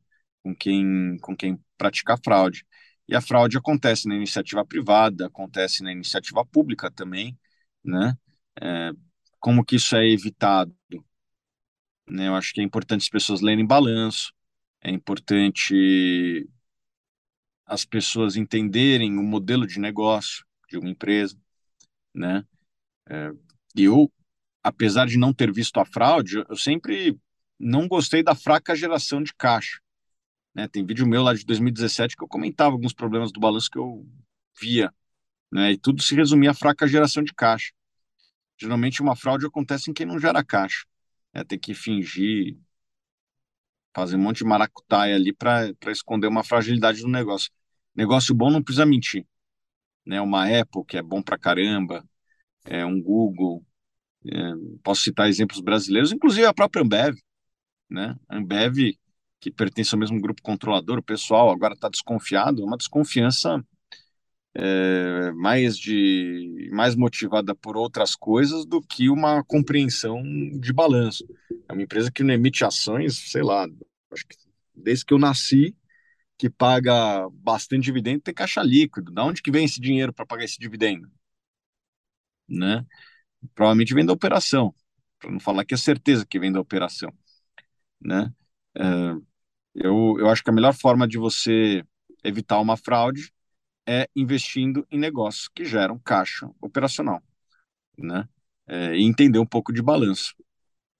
Com quem, com quem pratica fraude. E a fraude acontece na iniciativa privada, acontece na iniciativa pública também, né? É, como que isso é evitado? Né? Eu acho que é importante as pessoas lerem balanço, é importante as pessoas entenderem o modelo de negócio de uma empresa, né? É, eu, apesar de não ter visto a fraude, eu sempre não gostei da fraca geração de caixa. Né? Tem vídeo meu lá de 2017 que eu comentava alguns problemas do balanço que eu via, né? E tudo se resumia a fraca geração de caixa. Geralmente uma fraude acontece em quem não gera caixa. Né? Tem que fingir, fazer um monte de maracutaia ali para esconder uma fragilidade do negócio. Negócio bom não precisa mentir. Né? Uma Apple que é bom para caramba, é um Google, é, posso citar exemplos brasileiros, inclusive a própria Ambev, né? A Ambev que pertence ao mesmo grupo controlador, o pessoal agora está desconfiado, uma desconfiança é, mais de mais motivada por outras coisas do que uma compreensão de balanço. É uma empresa que não emite ações, sei lá, acho que desde que eu nasci, que paga bastante dividendo, tem caixa líquido. Da onde que vem esse dinheiro para pagar esse dividendo? Né? Provavelmente vem da operação, para não falar que é certeza que vem da operação, né? É, eu, eu acho que a melhor forma de você evitar uma fraude é investindo em negócios que geram caixa operacional, né? É, e entender um pouco de balanço.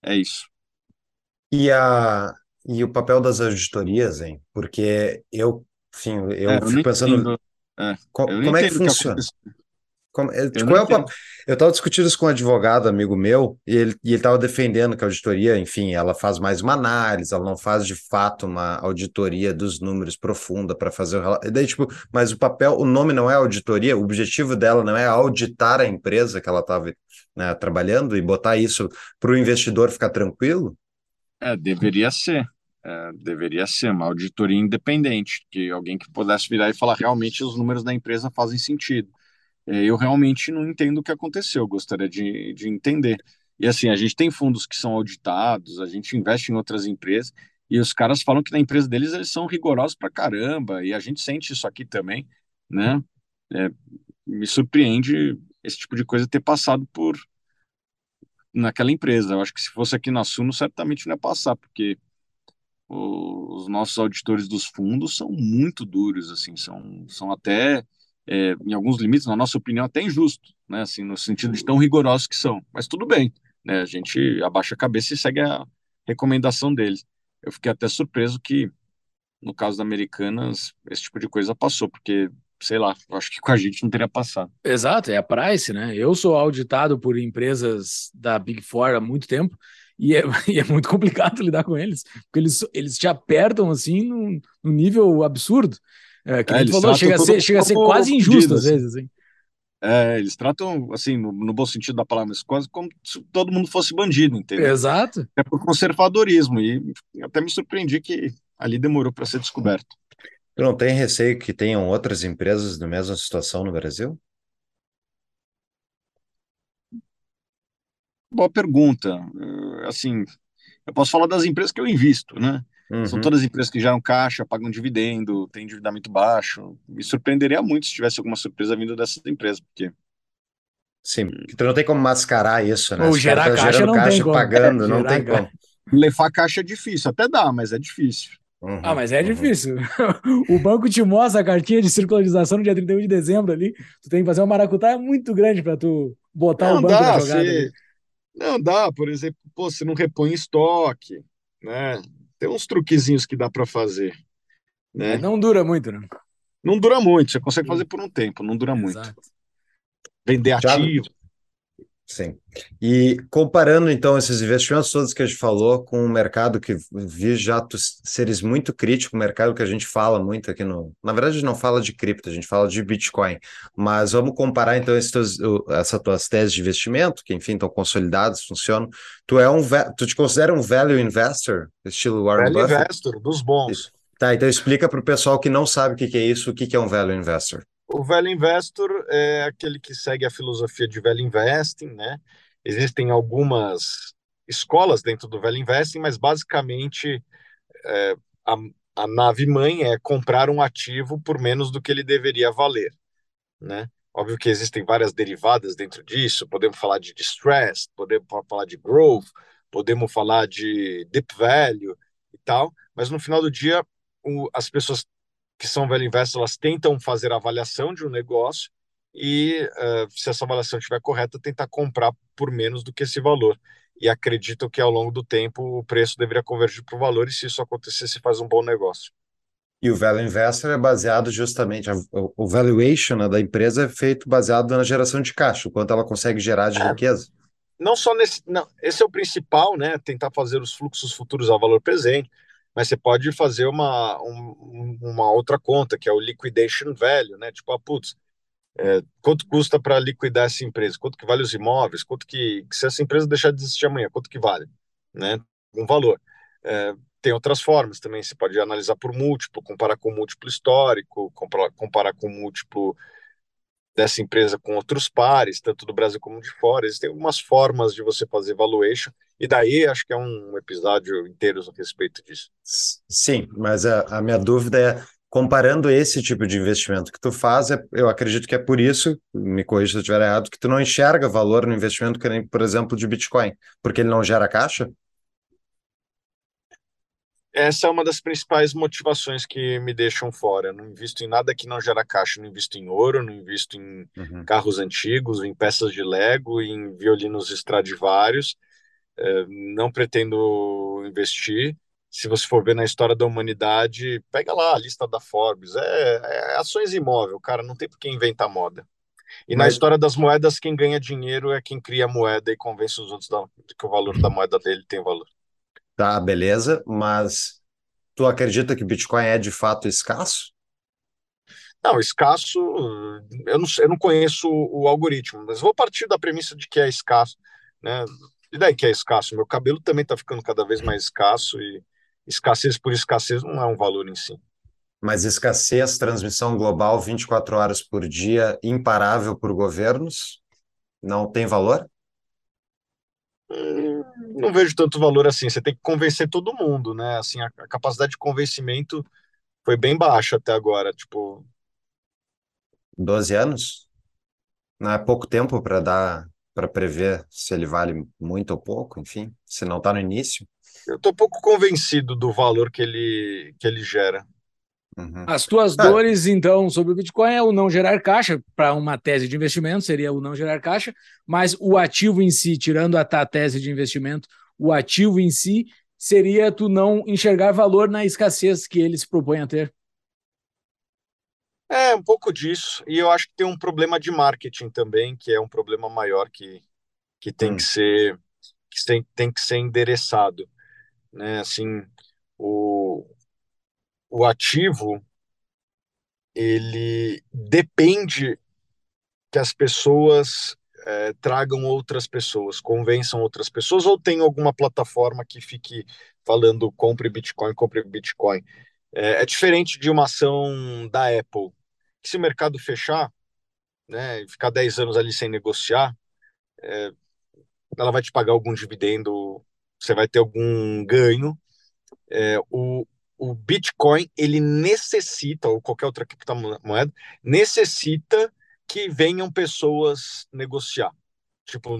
É isso. E, a, e o papel das auditorias, hein? Porque eu, sim, eu é, fico pensando. Entendo, é, como é que funciona? Como, é, eu, qual é o Eu estava discutindo isso com um advogado, amigo meu, e ele e estava defendendo que a auditoria, enfim, ela faz mais uma análise, ela não faz de fato uma auditoria dos números profunda para fazer o e daí, tipo, mas o papel, o nome não é auditoria, o objetivo dela não é auditar a empresa que ela estava né, trabalhando e botar isso para o investidor ficar tranquilo? É, deveria ser. É, deveria ser uma auditoria independente, que alguém que pudesse virar e falar realmente os números da empresa fazem sentido. É, eu realmente não entendo o que aconteceu, gostaria de, de entender. E assim, a gente tem fundos que são auditados, a gente investe em outras empresas, e os caras falam que na empresa deles eles são rigorosos pra caramba, e a gente sente isso aqui também, né? É, me surpreende esse tipo de coisa ter passado por naquela empresa. Eu acho que se fosse aqui na Suno, certamente não ia passar, porque os nossos auditores dos fundos são muito duros, assim, são, são até é, em alguns limites, na nossa opinião, até injusto, né? Assim, no sentido de tão rigorosos que são. Mas tudo bem, né? A gente abaixa a cabeça e segue a recomendação deles. Eu fiquei até surpreso que, no caso da Americanas, esse tipo de coisa passou, porque, sei lá, acho que com a gente não teria passado. Exato, é a price, né? Eu sou auditado por empresas da Big Four há muito tempo. E é, [laughs] e é, muito complicado [laughs] lidar com eles, porque eles, eles te apertam assim num, num nível absurdo. É, que é, ele falou, chega a ser, chega a ser quase injusto às assim. vezes, hein? É, eles tratam, assim, no, no, bom sentido da palavra, mas quase como se todo mundo fosse bandido, entendeu? Exato. É por conservadorismo, e até me surpreendi que ali demorou para ser descoberto. Tu não tem receio que tenham outras empresas na mesma situação no Brasil? Boa pergunta. Assim, Eu posso falar das empresas que eu invisto, né? Uhum. São todas empresas que geram caixa, pagam dividendo, têm endividamento baixo. Me surpreenderia muito se tivesse alguma surpresa vindo dessas empresas, porque Sim, porque tu não tem como mascarar isso, né? Ou gerar tá caixa não caixa tem como. pagando, é, não tem como. Levar caixa é difícil, até dá, mas é difícil. Uhum, ah, mas é uhum. difícil. [laughs] o banco te mostra a cartinha de circularização no dia 31 de dezembro ali. Tu tem que fazer uma maracutaia muito grande para tu botar não o banco dá, na jogada. Se... Não dá, por exemplo, pô, você não repõe estoque, né? Tem uns truquezinhos que dá para fazer, né? não dura muito, né? Não dura muito, você consegue fazer por um tempo, não dura Exato. muito. Vender ativo. Sim. E comparando então esses investimentos todos que a gente falou com o mercado que vi já tu seres muito crítico, o mercado que a gente fala muito aqui no. Na verdade, a gente não fala de cripto, a gente fala de Bitcoin. Mas vamos comparar então esses essas tuas teses de investimento, que enfim estão consolidadas, funcionam. Tu é um tu te considera um value investor, estilo Warren value Buffett? investor, dos bons. Tá, então explica para o pessoal que não sabe o que, que é isso, o que, que é um value investor. O Value Investor é aquele que segue a filosofia de Value Investing, né? Existem algumas escolas dentro do Value Investing, mas basicamente é, a, a nave mãe é comprar um ativo por menos do que ele deveria valer, né? Óbvio que existem várias derivadas dentro disso, podemos falar de distress, podemos falar de growth, podemos falar de deep value e tal, mas no final do dia o, as pessoas que são velho investors, elas tentam fazer a avaliação de um negócio e, uh, se essa avaliação estiver correta, tentar comprar por menos do que esse valor. E acreditam que ao longo do tempo o preço deveria convergir para o valor, e se isso acontecer, se faz um bom negócio. E o Value Investor é baseado justamente, o valuation né, da empresa é feito baseado na geração de caixa, o quanto ela consegue gerar de é, riqueza. Não só nesse, não, esse é o principal, né? Tentar fazer os fluxos futuros ao valor presente mas você pode fazer uma, um, uma outra conta, que é o liquidation value, né? Tipo, ah, putz, é, quanto custa para liquidar essa empresa? Quanto que vale os imóveis? Quanto que, se essa empresa deixar de existir amanhã, quanto que vale? Né? Um valor. É, tem outras formas também, você pode analisar por múltiplo, comparar com múltiplo histórico, comparar, comparar com múltiplo dessa empresa com outros pares, tanto do Brasil como de fora. Existem algumas formas de você fazer valuation, e daí acho que é um episódio inteiro a respeito disso. Sim, mas a, a minha dúvida é, comparando esse tipo de investimento que tu faz, é, eu acredito que é por isso, me corrija se eu estiver errado, que tu não enxerga valor no investimento que nem, por exemplo, de Bitcoin, porque ele não gera caixa? Essa é uma das principais motivações que me deixam fora. Eu não invisto em nada que não gera caixa. não invisto em ouro, não invisto em uhum. carros antigos, em peças de Lego, em violinos Stradivarius. É, não pretendo investir. Se você for ver na história da humanidade, pega lá a lista da Forbes. É, é ações imóveis, cara. Não tem por que inventar moda. E Mas... na história das moedas, quem ganha dinheiro é quem cria a moeda e convence os outros de que o valor da moeda dele tem valor. Tá, beleza, mas tu acredita que o Bitcoin é de fato escasso? Não, escasso, eu não, eu não conheço o algoritmo, mas vou partir da premissa de que é escasso, né? E daí que é escasso? Meu cabelo também está ficando cada vez mais escasso e escassez por escassez não é um valor em si. Mas escassez, transmissão global 24 horas por dia, imparável por governos, não tem valor? Não vejo tanto valor assim. Você tem que convencer todo mundo, né? Assim, a, a capacidade de convencimento foi bem baixa até agora. Tipo, 12 anos? Não é pouco tempo para dar para prever se ele vale muito ou pouco, enfim, se não está no início. Eu estou pouco convencido do valor que ele, que ele gera. Uhum. As tuas ah. dores, então, sobre o Bitcoin é o não gerar caixa, para uma tese de investimento seria o não gerar caixa, mas o ativo em si, tirando a, a tese de investimento, o ativo em si seria tu não enxergar valor na escassez que ele se propõe a ter. É, um pouco disso. E eu acho que tem um problema de marketing também, que é um problema maior que, que tem hum. que ser que tem, tem que ser endereçado. Né? Assim, o, o ativo ele depende que as pessoas é, tragam outras pessoas, convençam outras pessoas, ou tem alguma plataforma que fique falando compre Bitcoin, compre Bitcoin. É, é diferente de uma ação da Apple, que se o mercado fechar, né, ficar 10 anos ali sem negociar, é, ela vai te pagar algum dividendo você vai ter algum ganho. É, o, o Bitcoin ele necessita, ou qualquer outra criptomoeda, necessita que venham pessoas negociar. Tipo,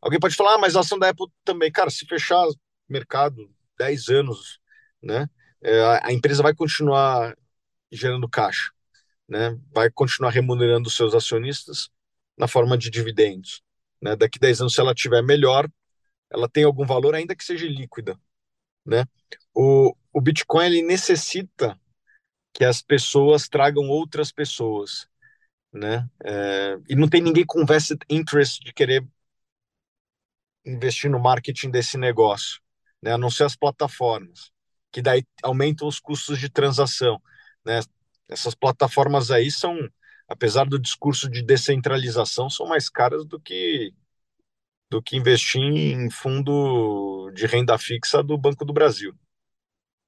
alguém pode falar, ah, mas a ação da Apple também. Cara, se fechar mercado 10 anos, né, é, a empresa vai continuar gerando caixa, né, vai continuar remunerando os seus acionistas na forma de dividendos. Né? Daqui 10 anos, se ela tiver melhor, ela tem algum valor, ainda que seja líquida. Né? O, o Bitcoin ele necessita que as pessoas tragam outras pessoas, né? É, e não tem ninguém com vested interest de querer investir no marketing desse negócio, né? A não ser as plataformas, que daí aumentam os custos de transação, né? Essas plataformas aí são, apesar do discurso de descentralização, são mais caras do que do que investir em fundo de renda fixa do Banco do Brasil.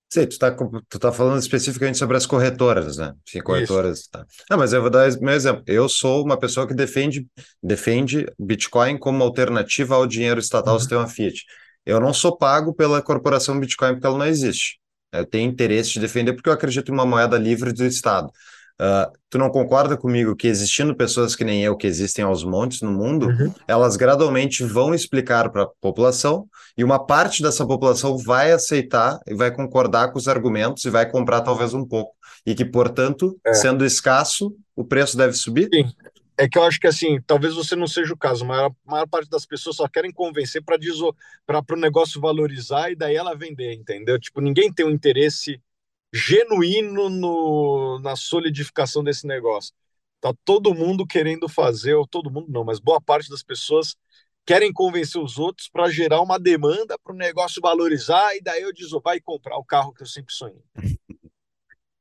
Sim, tu está tu tá falando especificamente sobre as corretoras, né? Sim, corretoras. Tá. Não, mas eu vou dar meu exemplo. Eu sou uma pessoa que defende, defende Bitcoin como alternativa ao dinheiro estatal uhum. sistema Fiat. Eu não sou pago pela corporação Bitcoin porque ela não existe. Eu tenho interesse de defender porque eu acredito em uma moeda livre do Estado. Uh, tu não concorda comigo que existindo pessoas que nem eu, que existem aos montes no mundo, uhum. elas gradualmente vão explicar para a população e uma parte dessa população vai aceitar e vai concordar com os argumentos e vai comprar talvez um pouco. E que, portanto, é. sendo escasso, o preço deve subir? Sim. É que eu acho que assim, talvez você não seja o caso. Maior, a maior parte das pessoas só querem convencer para o negócio valorizar e daí ela vender, entendeu? Tipo, ninguém tem um interesse genuíno no, na solidificação desse negócio. Tá todo mundo querendo fazer, ou todo mundo não, mas boa parte das pessoas querem convencer os outros para gerar uma demanda para o negócio valorizar e daí eu digo, vai comprar o carro que eu sempre sonhei. [laughs]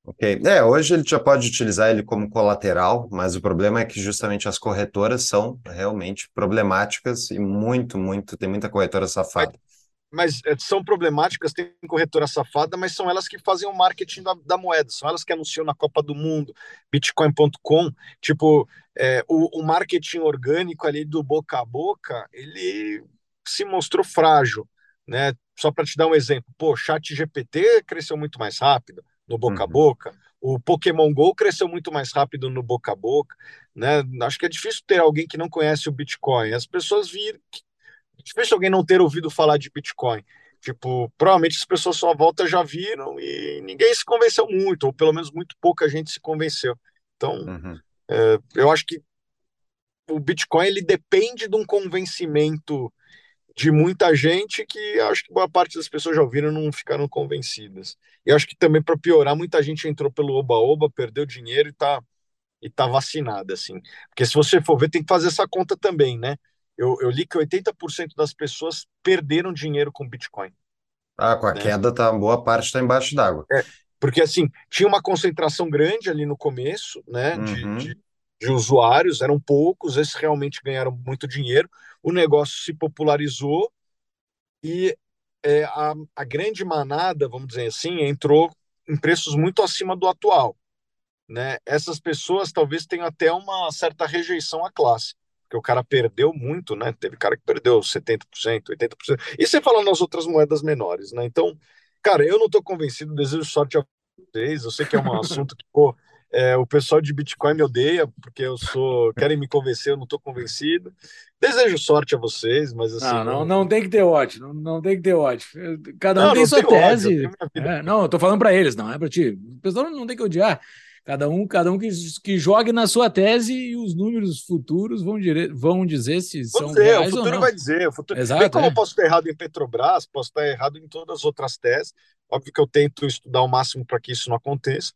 Ok. É, hoje ele já pode utilizar ele como colateral, mas o problema é que justamente as corretoras são realmente problemáticas e muito, muito, tem muita corretora safada mas é, são problemáticas, tem corretora safada, mas são elas que fazem o marketing da, da moeda, são elas que anunciam na Copa do Mundo, Bitcoin.com, tipo, é, o, o, marketing orgânico ali do boca a boca, ele se mostrou frágil, né? Só para te dar um exemplo, pô, Chat GPT cresceu muito mais rápido no boca a uhum. boca, o Pokémon Go cresceu muito mais rápido no boca a boca, né? Acho que é difícil ter alguém que não conhece o Bitcoin. As pessoas viram, difícil alguém não ter ouvido falar de Bitcoin. Tipo, provavelmente as pessoas só volta já viram e ninguém se convenceu muito, ou pelo menos muito pouca gente se convenceu. Então, uhum. é, eu acho que o Bitcoin ele depende de um convencimento de muita gente que acho que boa parte das pessoas já ouviram não ficaram convencidas. E acho que também para piorar, muita gente entrou pelo oba-oba, perdeu dinheiro e tá e tá vacinada assim. Porque se você for ver, tem que fazer essa conta também, né? Eu, eu li que 80% das pessoas perderam dinheiro com Bitcoin. Ah, com a né? queda, tá, boa parte está embaixo d'água. É, porque assim, tinha uma concentração grande ali no começo, né, uhum. de, de, de, usuários, eram poucos, esses realmente ganharam muito dinheiro, o negócio se popularizou e é, a, a grande manada, vamos dizer assim, entrou em preços muito acima do atual. Né? Essas pessoas talvez tenham até uma certa rejeição à classe porque o cara perdeu muito, né? Teve cara que perdeu 70%, 80%. E você fala nas outras moedas menores, né? Então, cara, eu não estou convencido, desejo sorte a vocês. Eu sei que é um [laughs] assunto que, pô, é, o pessoal de Bitcoin me odeia, porque eu sou. querem me convencer, eu não estou convencido. Desejo sorte a vocês, mas assim. Não, não, não tem que ter ódio, não, não tem que ter ódio. Cada um não, tem não sua tese. Ódio, é, não, eu tô falando para eles, não é para ti. O pessoal não tem que odiar. Cada um, cada um que, que jogue na sua tese e os números futuros vão, dire... vão dizer se Vou são dizer, reais o futuro ou vai dizer. O futuro... Exato, Bem como é. eu posso estar errado em Petrobras, posso estar errado em todas as outras teses. Óbvio que eu tento estudar o máximo para que isso não aconteça,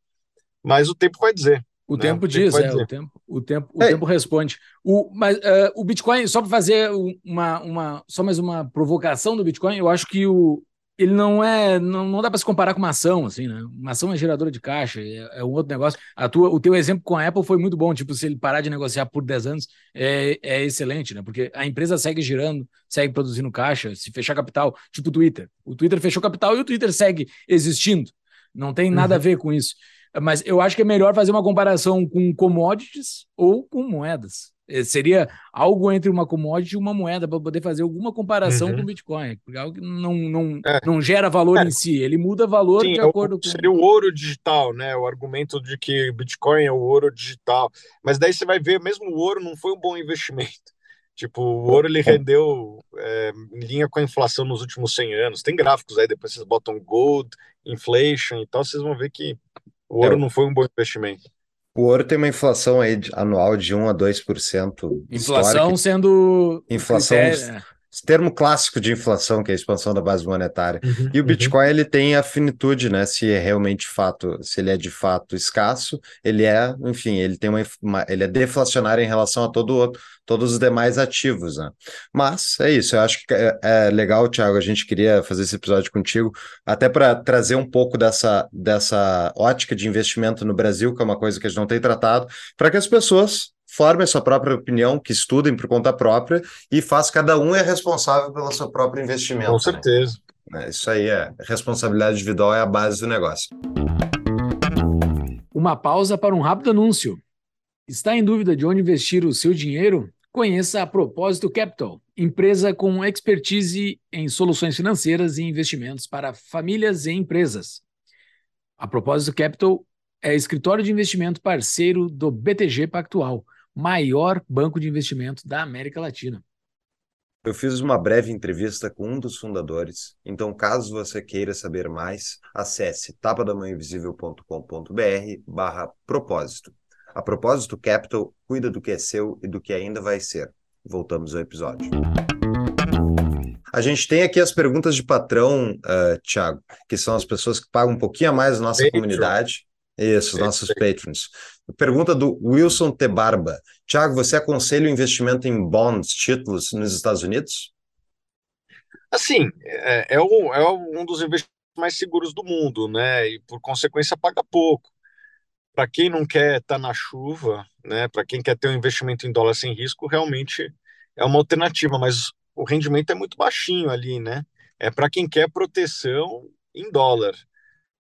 mas o tempo vai dizer. O né? tempo diz, é, o tempo, o tempo, o é. tempo responde. O, mas uh, o Bitcoin, só para fazer uma, uma, só mais uma provocação do Bitcoin, eu acho que o, ele não é. Não, não dá para se comparar com uma ação, assim, né? Uma ação é geradora de caixa, é, é, um outro negócio. A tua, o teu exemplo com a Apple foi muito bom. Tipo, se ele parar de negociar por 10 anos, é, é excelente, né? Porque a empresa segue girando, segue produzindo caixa, se fechar capital, tipo o Twitter. O Twitter fechou capital e o Twitter segue existindo. Não tem nada uhum. a ver com isso. Mas eu acho que é melhor fazer uma comparação com commodities ou com moedas. Eh, seria algo entre uma commodity e uma moeda para poder fazer alguma comparação uhum. com o Bitcoin. Porque é algo que não, não, é. não gera valor é. em si, ele muda valor Sim, de é acordo o, com. Seria o ouro digital, né? O argumento de que Bitcoin é o ouro digital. Mas daí você vai ver, mesmo o ouro não foi um bom investimento. Tipo, o ouro ele rendeu é, em linha com a inflação nos últimos 100 anos. Tem gráficos aí, depois vocês botam gold, inflation e tal, vocês vão ver que o ouro é. não foi um bom investimento. O ouro tem uma inflação aí anual de 1 a 2%. Inflação sendo. Inflação. Critério, é termo clássico de inflação, que é a expansão da base monetária. Uhum, e o Bitcoin uhum. ele tem a finitude, né? Se é realmente fato, se ele é de fato escasso, ele é, enfim, ele tem uma, uma ele é deflacionário em relação a todo outro, todos os demais ativos, né? Mas é isso, eu acho que é, é legal, Thiago, a gente queria fazer esse episódio contigo, até para trazer um pouco dessa, dessa ótica de investimento no Brasil, que é uma coisa que a gente não tem tratado, para que as pessoas formem a sua própria opinião, que estudem por conta própria e faz cada um é responsável pelo seu próprio investimento. Com né? certeza. Né? Isso aí é responsabilidade individual é a base do negócio. Uma pausa para um rápido anúncio. Está em dúvida de onde investir o seu dinheiro? Conheça a Propósito Capital, empresa com expertise em soluções financeiras e investimentos para famílias e empresas. A Propósito Capital é escritório de investimento parceiro do BTG Pactual maior banco de investimento da América Latina. Eu fiz uma breve entrevista com um dos fundadores, então caso você queira saber mais, acesse tapadamãoinvisível.com.br barra propósito. A propósito Capital cuida do que é seu e do que ainda vai ser. Voltamos ao episódio. A gente tem aqui as perguntas de patrão, uh, Thiago, que são as pessoas que pagam um pouquinho a mais na nossa Patreon. comunidade. Isso, os nossos patrons. Pergunta do Wilson T. Barba. Tiago, você aconselha o investimento em bonds, títulos nos Estados Unidos? Assim, é, é, um, é um dos investimentos mais seguros do mundo, né? E por consequência paga pouco. Para quem não quer estar tá na chuva, né? Para quem quer ter um investimento em dólar sem risco, realmente é uma alternativa, mas o rendimento é muito baixinho ali, né? É para quem quer proteção em dólar,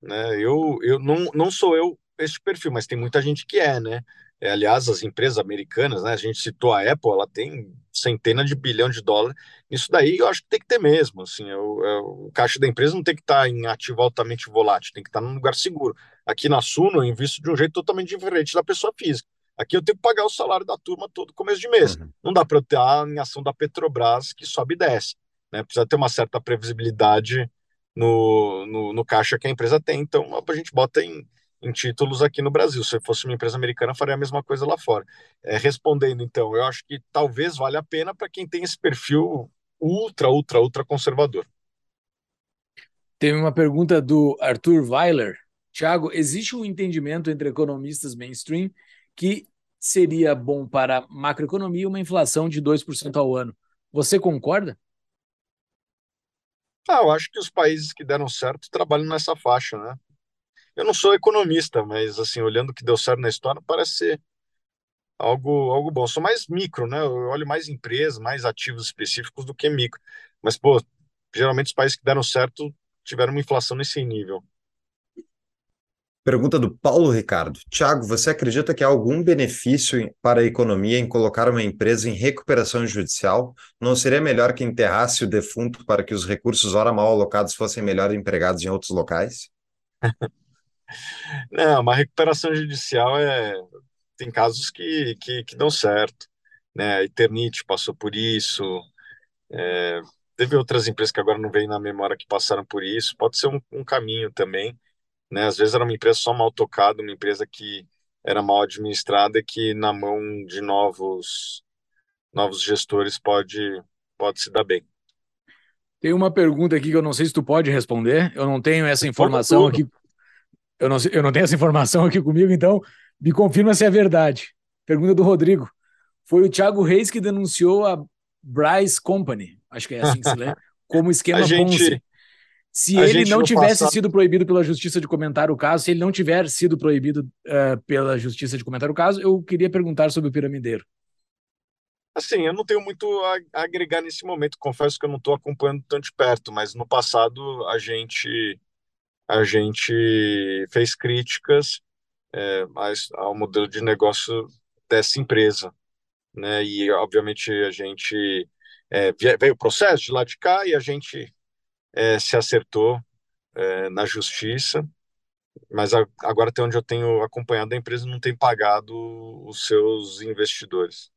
né? Eu, eu não, não sou eu esse perfil, mas tem muita gente que é, né? É, aliás, as empresas americanas, né? A gente citou a Apple, ela tem centenas de bilhão de dólares. Isso daí eu acho que tem que ter mesmo. Assim, é o, é, o caixa da empresa não tem que estar tá em ativo altamente volátil, tem que estar tá num lugar seguro. Aqui na Suno eu invisto de um jeito totalmente diferente da pessoa física. Aqui eu tenho que pagar o salário da turma todo começo de mês. Uhum. Não dá para eu ter a em ação da Petrobras que sobe e desce. Né? Precisa ter uma certa previsibilidade no, no, no caixa que a empresa tem. Então a gente bota em em títulos aqui no Brasil. Se fosse uma empresa americana, faria a mesma coisa lá fora. É, respondendo, então, eu acho que talvez valha a pena para quem tem esse perfil ultra, ultra, ultra conservador. Tem uma pergunta do Arthur Weiler. Tiago, existe um entendimento entre economistas mainstream que seria bom para a macroeconomia uma inflação de 2% ao ano. Você concorda? Ah, eu acho que os países que deram certo trabalham nessa faixa, né? Eu não sou economista, mas assim, olhando o que deu certo na história, parece ser algo, algo bom. Sou mais micro, né? Eu olho mais empresas, mais ativos específicos do que micro. Mas, pô, geralmente os países que deram certo tiveram uma inflação nesse nível. Pergunta do Paulo Ricardo. Tiago, você acredita que há algum benefício para a economia em colocar uma empresa em recuperação judicial? Não seria melhor que enterrasse o defunto para que os recursos ora mal alocados fossem melhor empregados em outros locais? [laughs] Não, uma recuperação judicial é tem casos que, que, que dão certo, né? A Eternite passou por isso, é, teve outras empresas que agora não vem na memória que passaram por isso. Pode ser um, um caminho também, né? Às vezes era uma empresa só mal tocada, uma empresa que era mal administrada e que na mão de novos novos gestores pode pode se dar bem. Tem uma pergunta aqui que eu não sei se tu pode responder. Eu não tenho essa informação aqui eu não, eu não tenho essa informação aqui comigo, então me confirma se é verdade. Pergunta do Rodrigo. Foi o Thiago Reis que denunciou a Bryce Company, acho que é assim que se lê, [laughs] como esquema gente, Ponzi. Se ele não tivesse passado... sido proibido pela justiça de comentar o caso, se ele não tiver sido proibido uh, pela justiça de comentar o caso, eu queria perguntar sobre o piramideiro. Assim, eu não tenho muito a agregar nesse momento. Confesso que eu não estou acompanhando tão de perto, mas no passado a gente a gente fez críticas é, ao modelo de negócio dessa empresa. né? E obviamente a gente é, veio o processo de lá de cá e a gente é, se acertou é, na justiça, mas a, agora até onde eu tenho acompanhado a empresa não tem pagado os seus investidores.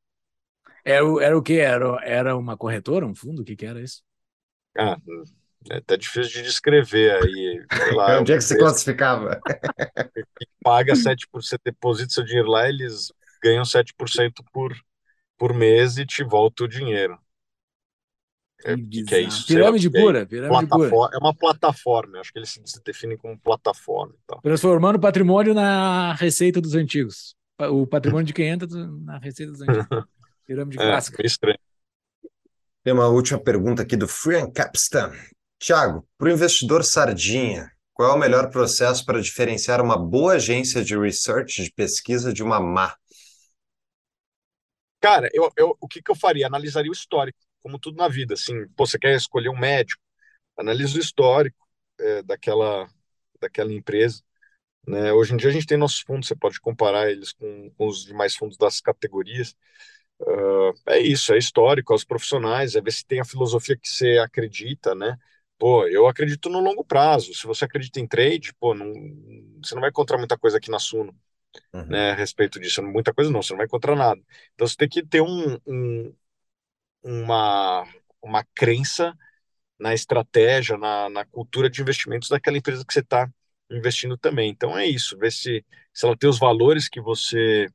Era, era o que? Era, era uma corretora, um fundo? O que, que era isso? Ah, é até difícil de descrever aí. Lá, [laughs] Onde é que se classificava? Paga 7%, deposita seu dinheiro lá, eles ganham 7% por, por mês e te volta o dinheiro. É, que, que é isso? Pirâmide pura, pirâmide pura. É uma plataforma, acho que eles se definem como plataforma. Então. Transformando patrimônio na receita dos antigos. O patrimônio de quem entra na receita dos antigos. [laughs] Pirâmide é, clássica. Estranho. Tem uma última pergunta aqui do Free Capstan. Tiago, para o investidor sardinha, qual é o melhor processo para diferenciar uma boa agência de research, de pesquisa, de uma má? Cara, eu, eu, o que, que eu faria? Analisaria o histórico, como tudo na vida. Assim, pô, você quer escolher um médico, analisa o histórico é, daquela, daquela empresa. Né? Hoje em dia a gente tem nossos fundos, você pode comparar eles com, com os demais fundos das categorias. Uh, é isso, é histórico, é os profissionais, é ver se tem a filosofia que você acredita, né? Pô, eu acredito no longo prazo. Se você acredita em trade, pô, não, você não vai encontrar muita coisa aqui na Suno, uhum. né, a respeito disso. Muita coisa não, você não vai encontrar nada. Então você tem que ter um, um uma, uma crença na estratégia, na, na cultura de investimentos daquela empresa que você está investindo também. Então é isso, ver se, se ela tem os valores que você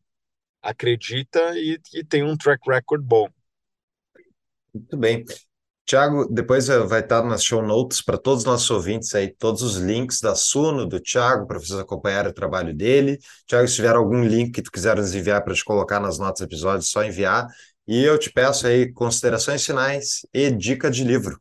acredita e, e tem um track record bom. Muito bem. Tiago, depois vai estar nas show notes para todos os nossos ouvintes aí, todos os links da Suno, do Tiago, para vocês acompanharem o trabalho dele. Tiago, se tiver algum link que tu quiser nos enviar para te colocar nas notas do episódio, só enviar. E eu te peço aí considerações finais e dica de livro.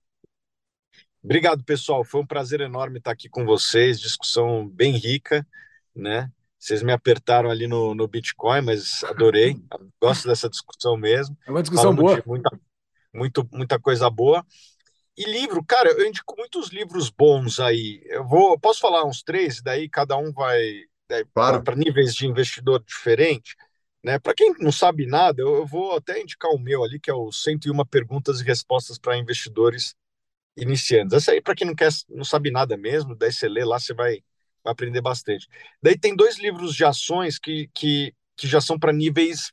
Obrigado, pessoal. Foi um prazer enorme estar aqui com vocês. Discussão bem rica, né? Vocês me apertaram ali no, no Bitcoin, mas adorei. Gosto dessa discussão mesmo. É uma discussão boa. muita muito, muita coisa boa. E livro, cara, eu indico muitos livros bons aí. Eu vou, posso falar uns três, daí cada um vai né, claro. para níveis de investidor diferente. Né? Para quem não sabe nada, eu, eu vou até indicar o meu ali, que é o 101 Perguntas e Respostas para Investidores Iniciantes. Essa aí, para quem não, quer, não sabe nada mesmo, daí você lê lá, você vai, vai aprender bastante. Daí tem dois livros de ações que, que, que já são para níveis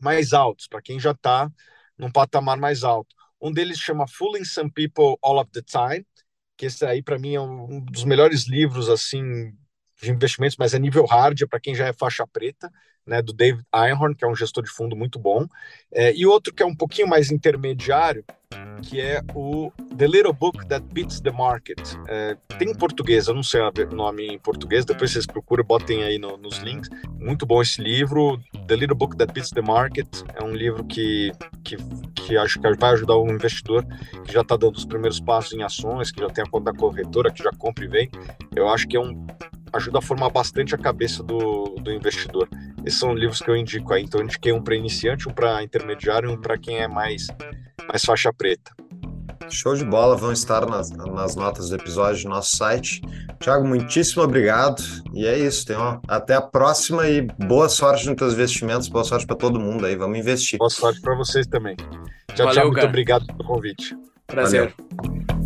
mais altos, para quem já está num patamar mais alto. Um deles chama Fooling Some People All of the Time, que esse aí para mim é um dos melhores livros assim de investimentos, mas é nível hard, é para quem já é faixa preta, né, do David Einhorn, que é um gestor de fundo muito bom. É, e outro que é um pouquinho mais intermediário, que é o The Little Book That Beats the Market. É, tem em português, eu não sei o nome em português, depois vocês procuram, botem aí no, nos links. Muito bom esse livro. The Little Book That Beats the Market é um livro que, que, que acho que vai ajudar um investidor que já está dando os primeiros passos em ações, que já tem a conta da corretora, que já compra e vem. Eu acho que é um ajuda a formar bastante a cabeça do, do investidor. Esses são livros que eu indico aí. Então, eu indiquei um para iniciante, um para intermediário e um para quem é mais, mais faixa preta. Show de bola, vão estar nas, nas notas do episódio do nosso site. Tiago, muitíssimo obrigado. E é isso, tem uma, até a próxima e boa sorte nos teus investimentos, boa sorte para todo mundo aí, vamos investir. Boa sorte para vocês também. Tchau, Valeu, tchau, muito obrigado pelo convite. Prazer. Valeu.